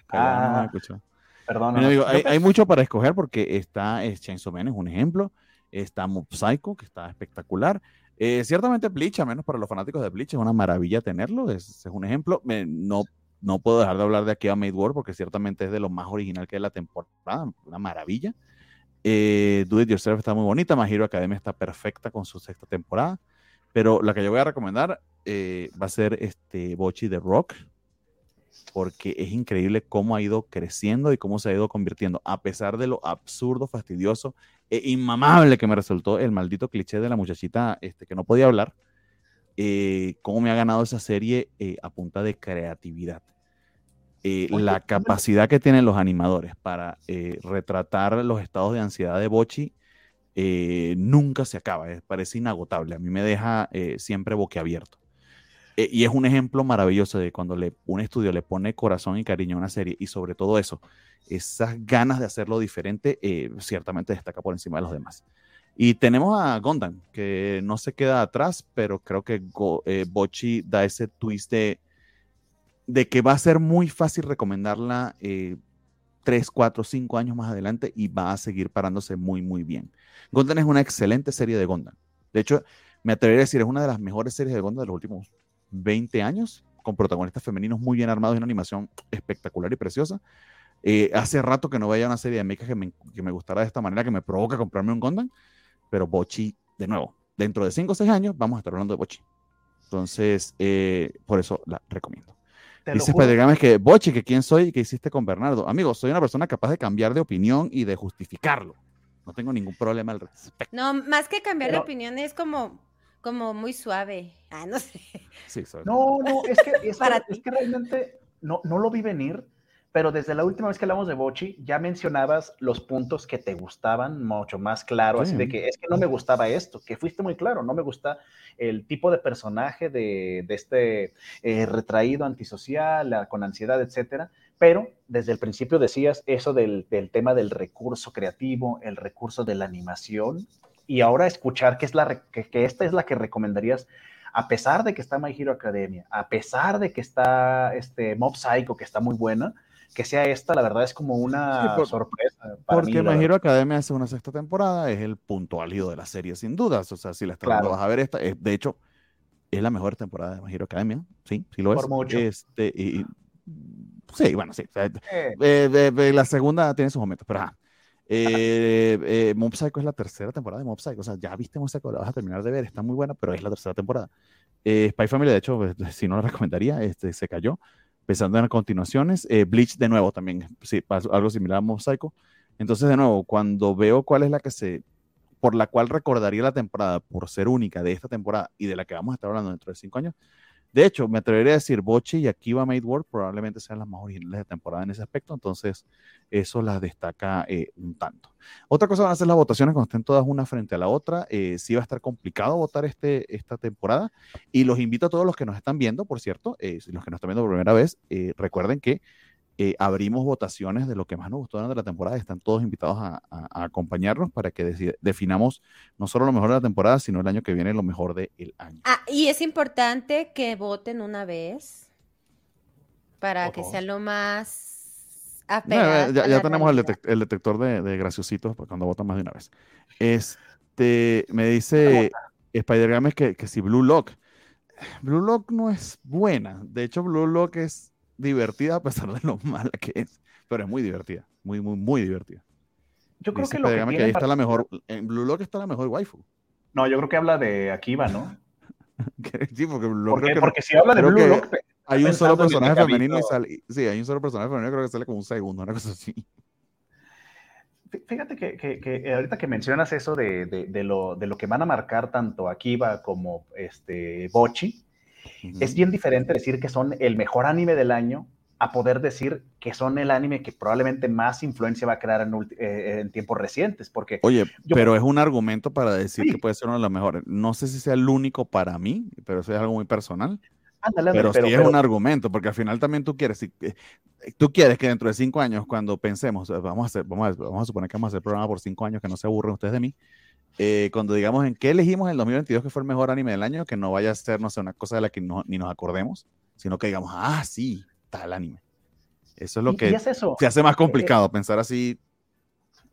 Gallada no nos Ah. escuchó. Perdón. Hay, hay mucho para escoger porque está Chainsaw Man, es un ejemplo. Está Mob Psycho, que está espectacular. Eh, ciertamente Bleach, al menos para los fanáticos de Bleach, es una maravilla tenerlo. Es, es un ejemplo. No, no puedo dejar de hablar de aquí a Made War porque ciertamente es de lo más original que es la temporada. Una maravilla. Eh, Do It Yourself está muy bonita. My Hero Academia está perfecta con su sexta temporada. Pero la que yo voy a recomendar eh, va a ser este Bochi de Rock porque es increíble cómo ha ido creciendo y cómo se ha ido convirtiendo, a pesar de lo absurdo, fastidioso e inmamable que me resultó el maldito cliché de la muchachita este, que no podía hablar, eh, cómo me ha ganado esa serie eh, a punta de creatividad. Eh, la ¿cómo- capacidad que tienen los animadores para eh, retratar los estados de ansiedad de Bochi eh, nunca se acaba, eh, parece inagotable, a mí me deja eh, siempre boquiabierto. Eh, y es un ejemplo maravilloso de cuando un estudio le pone corazón y cariño a una serie y sobre todo eso, esas ganas de hacerlo diferente, eh, ciertamente destaca por encima de los demás. Y tenemos a Gondam, que no se queda atrás, pero creo que Go- eh, Bochi da ese twist de, que va a ser muy fácil recomendarla eh, 3, 4, 5 años más adelante y va a seguir parándose muy, muy bien. Gondam es una excelente serie de Gondam. De hecho, me atrevería a decir, es una de las mejores series de Gondam de los últimos 20 años, con protagonistas femeninos muy bien armados y una animación espectacular y preciosa. Eh, hace rato que no veía una serie de mechas que me, que me gustara de esta manera, que me provoca comprarme un Gundam, pero Bochi, de nuevo, dentro de 5 o 6 años vamos a estar hablando de Bochi. Entonces, eh, por eso la recomiendo. Te Dice. Pedregames que Bochi, que quién soy y qué hiciste con Bernardo. Amigo, soy una persona capaz de cambiar de opinión y de justificarlo. No tengo ningún problema al respecto. No, más que cambiar de Pero- opinión es como, como muy suave. Ah, no sé. Sí, soy- No, no, es que, es Para que, ti. es que realmente no, no lo vi venir, pero desde la última vez que hablamos de Bochi, ya mencionabas los puntos que te gustaban mucho más claro, así Sí. de que es que no me gustaba esto, que fuiste muy claro, no me gusta el tipo de personaje de, de este eh, retraído antisocial, con ansiedad, etcétera. Pero desde el principio decías eso del, del tema del recurso creativo, el recurso de la animación, y ahora escuchar que, es la, que, que esta es la que recomendarías a pesar de que está My Hero Academia, a pesar de que está este Mob Psycho, que está muy buena, que sea esta, la verdad es como una Sí, por- sorpresa. Para Porque mí, My Hero. Academia hace una sexta temporada, es el punto álido de la serie, sin dudas. O sea, si la estás Claro. vas a ver esta. es- de hecho, es la mejor temporada de My Hero Academia. Sí, sí lo es. Por mucho. Este, y, y- sí, bueno, sí. o sea, Eh, eh, la segunda tiene sus momentos, pero ajá. Eh, eh, Mob Psycho es la tercera temporada de Mob Psycho. O sea, ya viste Mob Psycho, la vas a terminar de ver, está muy buena, pero es la tercera temporada. Eh, Spy Family, de hecho, pues, si no la recomendaría, este, se cayó. pensando en las continuaciones. Eh, Bleach de nuevo también, sí, algo similar a Mob Psycho. Entonces, de nuevo, cuando veo cuál es la que se, por la cual recordaría la temporada por ser única de esta temporada y de la que vamos a estar hablando dentro de cinco años, de hecho, me atrevería a decir, Bochi y Akiba Made World probablemente sean las más originales de temporada en ese aspecto, entonces eso las destaca eh, un tanto. Otra cosa van a ser las votaciones cuando estén todas una frente a la otra. Eh, sí va a estar complicado votar este, esta temporada y los invito a todos los que nos están viendo, por cierto, eh, los que nos están viendo por primera vez, recuerden que eh, abrimos votaciones de lo que más nos gustó durante la temporada. Están todos invitados a, acompañarnos para que definamos no solo lo mejor de la temporada, sino el año que viene lo mejor del año. Ah, y es importante que voten una vez para que sea lo más ya, tenemos el, detector de, graciositos cuando votan más de una vez. Este, me dice Spider Games que, que si Blue Lock. Blue Lock no es buena. De hecho, Blue Lock es divertida a pesar de lo mala que es. Pero es muy divertida, muy, muy, muy divertida. Yo creo que lo que, ahí está la mejor, en Blue Lock está la mejor waifu. No, yo creo que habla de Akiva, ¿no? sí, porque Blue Lock porque, si habla de Blue Lock, hay un solo personaje femenino y sale, sí, hay un solo personaje femenino creo que sale como un segundo, una cosa así. Fíjate que, que, ahorita que mencionas eso de, de, de, lo, de, lo, que van a marcar tanto Akiva como este Bochi, es bien diferente decir que son el mejor anime del año a poder decir que son el anime que probablemente más influencia va a crear en, eh, tiempos recientes, porque... Oye, pero es un argumento para decir que puede ser uno de los mejores. No sé si sea el único para mí, pero eso es algo muy personal. pero, sí es un argumento, porque al final también tú quieres, si, eh, tú quieres que dentro de cinco años, cuando pensemos, vamos a, hacer, vamos, vamos a suponer que vamos a hacer programa por cinco años, que no se aburren ustedes de mí, eh, cuando digamos en qué elegimos el 2022 que fue el mejor anime del año, que no vaya a ser, no sé, una cosa de la que ni nos acordemos, sino que digamos, ah, sí, tal anime. Eso es lo que se hace más complicado, pensar así.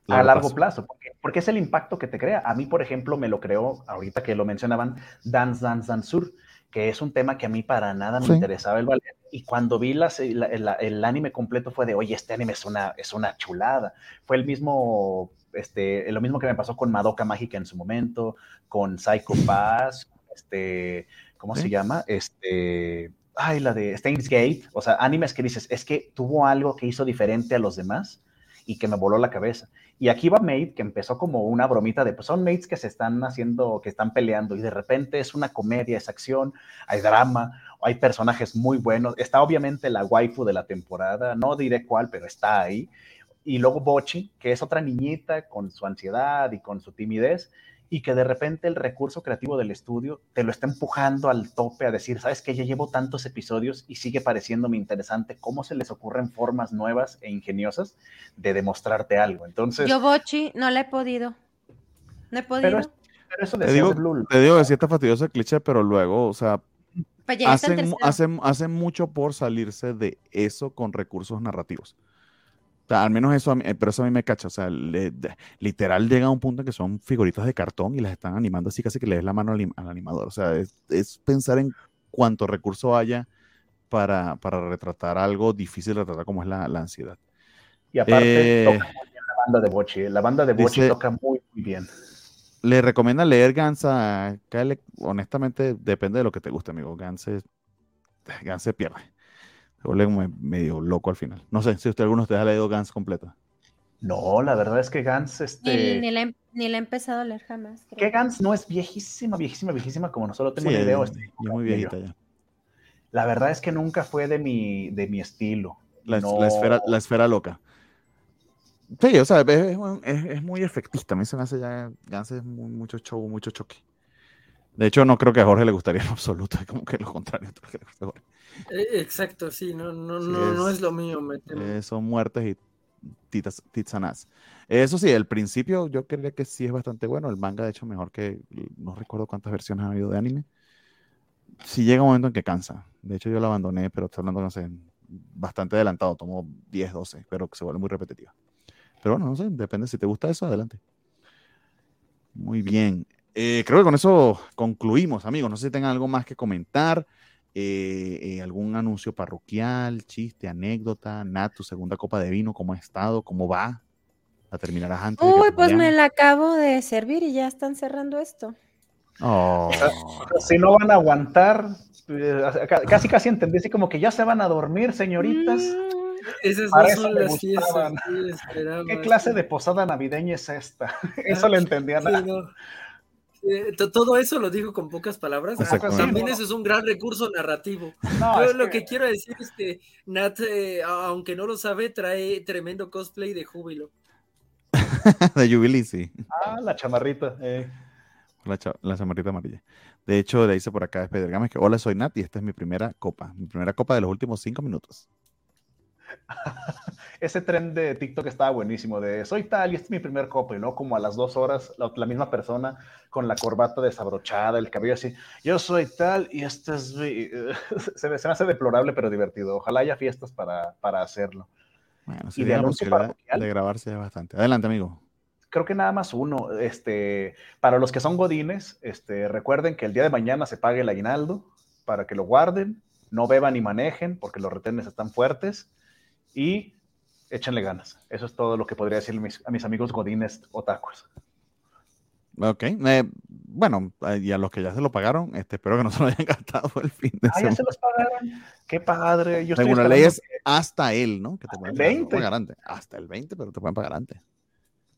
A largo plazo, porque, es el impacto que te crea. A mí, por ejemplo, me lo creó, ahorita que lo mencionaban, Dance Dance Dance Sur, que es un tema que a mí para nada me interesaba el ballet. Y cuando vi el, anime completo fue de, oye, este anime es una, es una chulada. Fue el mismo este, lo mismo que me pasó con Madoka Mágica en su momento, con Psycho Pass, este, ¿cómo se llama? Este, ay, la de Steins Gate, o sea, animes que dices, es que tuvo algo que hizo diferente a los demás y que me voló la cabeza. Y aquí va Mate, que empezó como una bromita de, pues son mates que se están haciendo, que están peleando, y de repente es una comedia, es acción, hay drama, hay personajes muy buenos. Está obviamente la waifu de la temporada, no diré cuál, pero está ahí y luego Bochi, que es otra niñita con su ansiedad y con su timidez, y que de repente el recurso creativo del estudio te lo está empujando al tope a decir, sabes que ya llevo tantos episodios y sigue pareciéndome interesante cómo se les ocurren formas nuevas e ingeniosas de demostrarte algo. Entonces, yo Bochi no le he podido. No he podido. Pero, eso te, digo, te digo que sí está fastidioso el cliché, pero luego, o sea, hacen, hacen, hacen mucho por salirse de eso con recursos narrativos al menos eso, eh, pero eso a mí me cacha. O sea, literal llega a un punto en que son figuritas de cartón y las están animando así casi que le des la mano al, animador. O sea, es, pensar en cuánto recurso haya para, retratar algo difícil de retratar como es la, ansiedad. Y aparte, eh, toca muy bien la banda de Bochi. La banda de Bochi toca muy, muy bien. Le recomienda leer Gansa. Honestamente, depende de lo que te guste, amigo. Ganse, Ganse pierde. Se vuelve medio loco al final. No sé si usted alguno de ustedes ha leído Gans completa. No, la verdad es que Gans, este... Ni, ni, ni la he empezado a leer jamás. Que Gans no es viejísima, viejísima, viejísima, como no solo tengo sí, una idea. Este, muy viejita ya. La verdad es que nunca fue de mi, de mi estilo. La, esfera, la esfera loca. Sí, o sea, es, es, muy efectista. A mí se me hace ya, Gans es mucho show, mucho choque. De hecho, no creo que a Jorge le gustaría en absoluto, como que lo contrario. exacto, sí, no, no, no, es, no es lo mío. Eh, son muertes y titas, titsanas. Eso sí, el principio yo creía que sí es bastante bueno. El manga, de hecho, mejor que. No recuerdo cuántas versiones ha habido de anime. Sí llega un momento en que cansa. De hecho, yo lo abandoné, pero estoy hablando, no sé, bastante adelantado. Tomó 10, 12, pero que se vuelve muy repetitiva. Pero bueno, no sé, depende. Si te gusta eso, adelante. Muy bien. Eh, creo que con eso concluimos, amigos. No sé si tengan algo más que comentar. Eh, eh, algún anuncio parroquial, chiste, anécdota, Nat, tu segunda copa de vino, ¿cómo ha estado? ¿Cómo va? ¿La terminarás antes? Uy, pues me la acabo de servir y ya están cerrando esto. Oh. Si no van a aguantar, eh, casi casi entendí así como que ya se van a dormir, señoritas. Mm, esas no eso son las fiestas. sí. ¿Qué clase de posada navideña es esta? Eso le entendía Sí, no. Eh, to- todo eso lo dijo con pocas palabras. Exactamente. También eso es un gran recurso narrativo. No, Yo lo que quiero decir es que Nat, eh, aunque no lo sabe, trae tremendo cosplay de júbilo. de Jubilee, sí. Ah, la chamarrita. eh. La, cha- la chamarrita amarilla. De hecho, le dice por acá a Spider Games que hola, soy Nat y esta es mi primera copa. Mi primera copa de los últimos cinco minutos. Ese tren de TikTok estaba buenísimo, de soy tal y este es mi primer copo, y luego como a las dos horas la, la misma persona con la corbata desabrochada, el cabello así, yo soy tal y este es mi... se, me, se me hace deplorable pero divertido. Ojalá haya fiestas para, para hacerlo. Bueno, Y de la de grabarse bastante. Adelante, amigo. Creo que nada más uno. Este, para los que son godines, este, recuerden que el día de mañana se pague el aguinaldo para que lo guarden, no beban ni manejen porque los retenes están fuertes y échenle ganas. Eso es todo lo que podría decir mis- a mis amigos godines otakus. Ok. eh, bueno, eh, y a los que ya se lo pagaron, este, espero que no se lo hayan gastado el fin de Ah, ya semana. se los pagaron. Qué padre. Yo estoy Según la ley es hasta él, ¿no? Que te Hasta pueden el pagar, no 20. pagar antes. Hasta el 20, pero te pueden pagar antes.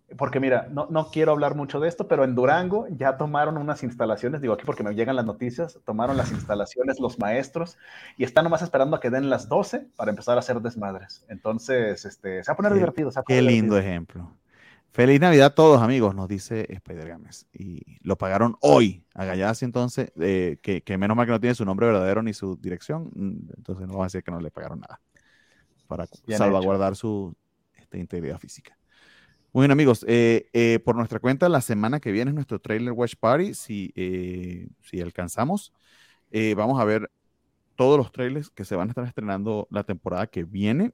Que- porque mira, no, no quiero hablar mucho de esto, pero en Durango ya tomaron unas instalaciones, digo aquí porque me llegan las noticias, tomaron las instalaciones los maestros y están nomás esperando a que den las 12 para empezar a hacer desmadres. Entonces, este, se va a poner Qué- divertido. se va a Qué lindo divertido. ejemplo. Feliz Navidad a todos, amigos, nos dice Spider Games. Y lo pagaron hoy. A Gallas, entonces, eh, que, que menos mal que no tiene su nombre verdadero ni su dirección. mm, Entonces no vamos a decir que no le pagaron nada. Para Bien salvaguardar su este, integridad física. Muy bien, amigos. eh, eh, por nuestra cuenta, la semana que viene es nuestro trailer Watch Party. Si, eh, si alcanzamos, eh, vamos a ver todos los trailers que se van a estar estrenando la temporada que viene.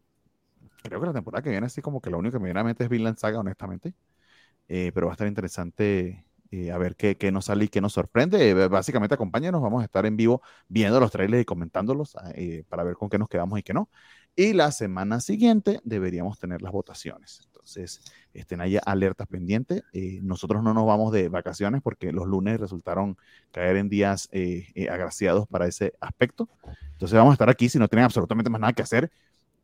Creo que la temporada que viene, así como que lo único que me viene a mente es Vinland Saga, honestamente. Eh, pero va a estar interesante eh, a ver qué, qué nos sale y qué nos sorprende. Básicamente, acompáñenos, vamos a estar en vivo viendo los trailers y comentándolos eh, para ver con qué nos quedamos y qué no. Y la semana siguiente deberíamos tener las votaciones. Entonces, estén ahí alertas pendientes. Eh, nosotros no nos vamos de vacaciones porque los lunes resultaron caer en días eh, eh, agraciados para ese aspecto. Entonces, vamos a estar aquí si no tienen absolutamente más nada que hacer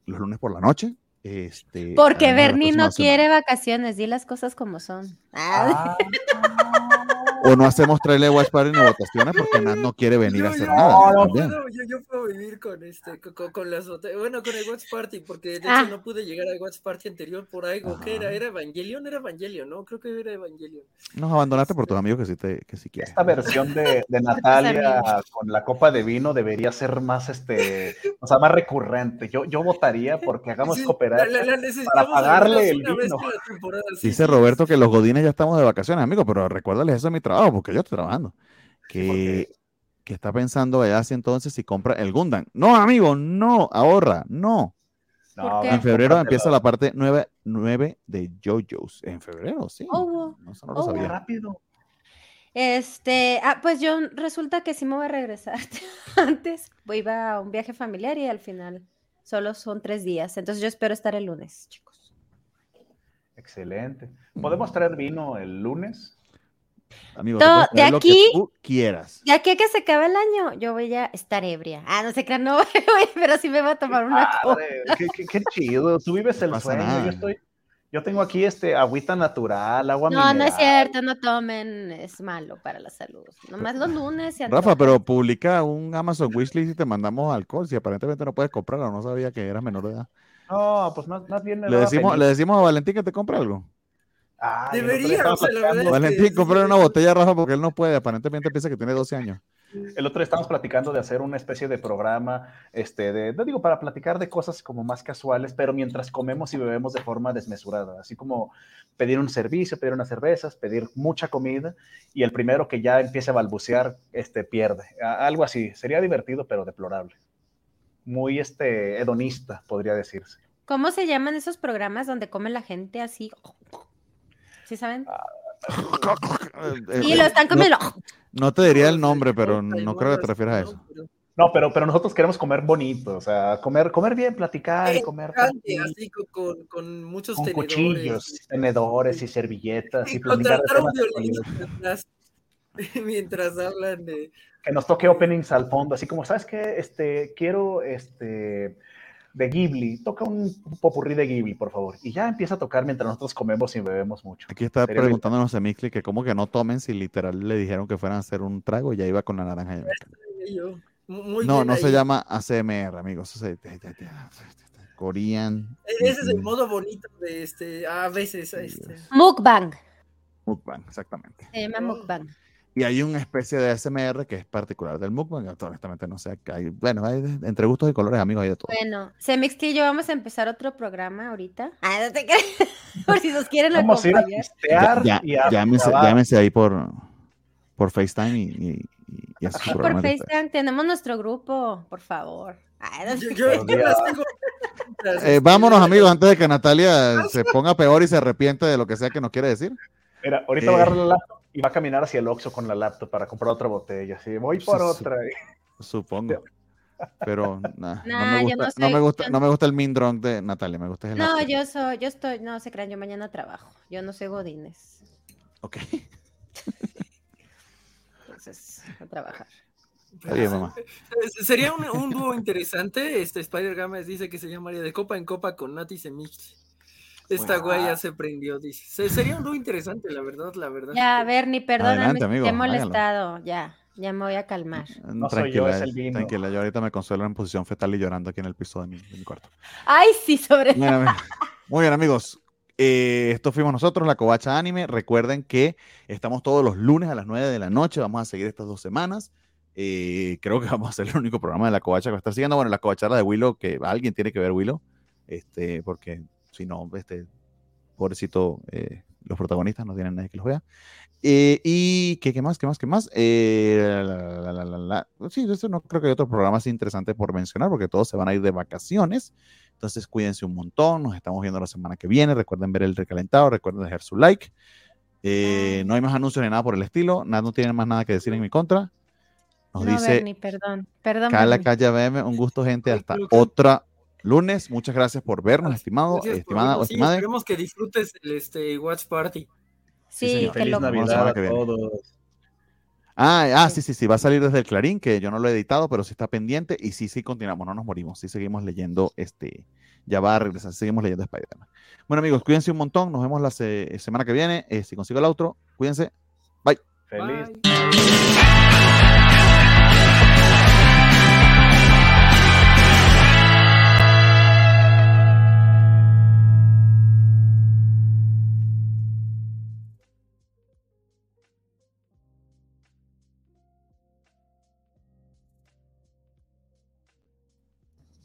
los lunes por la noche. Este, Porque Bernie no próximas quiere vacaciones, di las cosas como son. Ah, Ah, O no hacemos trailer Watch Party ni votaciones porque Nat no quiere venir a Yo- hacer yo- nada. no, no, yo, yo puedo vivir con este, con, con- las bueno, con el Watch Party, porque de Ah. hecho no pude llegar al Watch Party anterior por algo que era, era Evangelion, era Evangelion, ¿no? Creo que era Evangelion. Nos abandonaste por tus amigos que sí, te, que sí quieren. Esta versión de, de Natalia con la copa de vino debería ser más, este, o sea, más recurrente. Yo, yo votaría porque hagamos Sí, cooperacha. la- la- al pagarle el vino. temporada, sí, Dice Roberto que los godines ya estamos de vacaciones, amigos, pero recuérdales eso es mi trabajo, porque yo estoy trabajando. Que, que está pensando allá si entonces si compra el Gundam. No, amigo, no, ahorra, no. En febrero empieza la parte 9, 9 de JoJo's. En febrero, sí. Oh, No, no lo oh, sabía. rápido. Este, ah, pues yo resulta que sí me voy a regresar antes. Voy iba a un viaje familiar y al final solo son tres días. Entonces yo espero estar el lunes, chicos. Excelente. ¿Podemos traer vino el lunes? Amigo, Todo- de lo que aquí- tú quieras. De aquí a que se acabe el año, yo voy a estar ebria. Ah, no sé crean, no, pero sí me voy a tomar una copa. Qué, qué- qué chido. Tú vives el No sueño. nada. Yo estoy, yo tengo aquí este agüita natural, agua No, no es mineral. cierto, no tomen, es malo para la salud. Nomás los lunes. se Rafa, pero publica un Amazon Wishlist y te mandamos alcohol. Si aparentemente no puedes comprarlo, no sabía que eras menor de edad. No, pues más, más bien me Le decimos, le decimos a Valentín que te compre algo. Ah, Debería, estábamos o sea, la verdad es Valentín, comprar una botella, Rafa, porque él no puede. Aparentemente piensa que tiene 12 años. El otro día estábamos platicando de hacer una especie de programa, este, de, no digo, para platicar de cosas como más casuales, pero mientras comemos y bebemos de forma desmesurada, así como pedir un servicio, pedir unas cervezas, pedir mucha comida, y el primero que ya empiece a balbucear, este, pierde. A- Algo así, sería divertido, pero deplorable. Muy, este, hedonista, podría decirse. ¿Cómo se llaman esos programas donde come la gente así? ¿Sí saben? Y lo están comiendo. No, te diría el nombre, pero no creo que te refieras a eso. No, pero, pero nosotros queremos comer bonito, o sea, comer, comer bien, platicar y comer Grande, así con, con, muchos con tenedores. cuchillos, tenedores y servilletas y Y platicar mientras hablan de que nos toque openings al fondo, así como, ¿sabes qué? Este, quiero este, de Ghibli, toca un popurrí de Ghibli, por favor. Y ya empieza a tocar mientras nosotros comemos y bebemos mucho. Aquí está preguntándonos a Mixley que cómo que no tomen si literal le dijeron que fueran a hacer un trago y ya iba con la naranja. no, no se llama ACMR, amigos. Korean. E-, ese es el modo bonito de este, a veces. Este. Mukbang. Mukbang, exactamente. Se llama mukbang. Y hay una especie de SMR que es particular del mukbang. Honestamente, no sé. Hay, bueno, hay entre gustos y colores, amigos, hay de todo. Bueno, Semixtillo, vamos a empezar otro programa ahorita. Ah, no te Por si nos quieren vamos acompañar. ya, ya, llámense, llámense, ahí por, por FaceTime y, y, y así Por FaceTime, tenemos nuestro grupo, por favor. Eh, vámonos, amigos, antes de que Natalia se ponga peor y se arrepiente de lo que sea que nos quiere decir. Mira, ahorita va a agarrar la laptop y va a caminar hacia el Oxxo con la laptop para comprar otra botella. Así, voy por otra. Supongo. Pero no, me gusta, no, me gusta, no me gusta el mean drunk de Natalia, me gusta el No, yo soy, yo estoy, no se crean, yo mañana trabajo. Yo no soy Godines. Ok. Entonces, a trabajar. Sería un, dúo interesante. Este Spider Games dice que se llamaría de copa en copa con Nati Semix. Esta güey ya se prendió, dice. Sería un dúo interesante, la verdad, la verdad. Ya, Bernie, perdóname te he molestado. Ya, ya me voy a calmar. No tranquila, soy yo, tranquila. Yo ahorita me consuelo en posición fetal y llorando aquí en el piso de mi, cuarto. Ay, sí, sobre Muy bien, amigos. Eh, esto fuimos nosotros, la Covacha Anime. Recuerden que estamos todos los lunes a las 9 de la noche. Vamos a seguir estas dos semanas. Eh, creo que vamos a ser el único programa de la covacha que va a estar siguiendo. Bueno, la covachara de Willow, que alguien tiene que ver Willow, este, porque si no, este, pobrecito, eh, los protagonistas no tienen nadie que los vea. Eh, y ¿qué, ¿qué, más? ¿Qué más? ¿Qué más? La, sí, eso no creo que hay otro programa así interesante por mencionar, porque todos se van a ir de vacaciones. Entonces, cuídense un montón. Nos estamos viendo la semana que viene. Recuerden ver el recalentado. Recuerden dejar su like. no hay más anuncios ni nada por el estilo. Nada, no tienen más nada que decir en mi contra. Nos dice perdón, perdón. Cala Calle BM, un gusto, gente. Hasta otra lunes. Muchas gracias por vernos, estimado, estimada estimada. Esperemos que disfrutes el este, Watch Party. Sí, feliz Navidad a todos. Ah, ah, sí, sí, sí, va a salir desde el Clarín, que yo no lo he editado, pero sí está pendiente. Y sí, sí, continuamos, no nos morimos. Sí, seguimos leyendo este. Ya va a regresar, seguimos leyendo Spider-Man. Bueno, amigos, cuídense un montón. Nos vemos la semana que viene. Eh, si consigo el otro, cuídense. Bye. Feliz.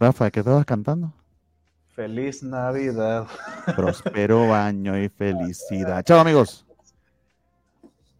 Rafa, ¿qué estabas cantando? Feliz Navidad. Prospero baño y felicidad. Chao amigos.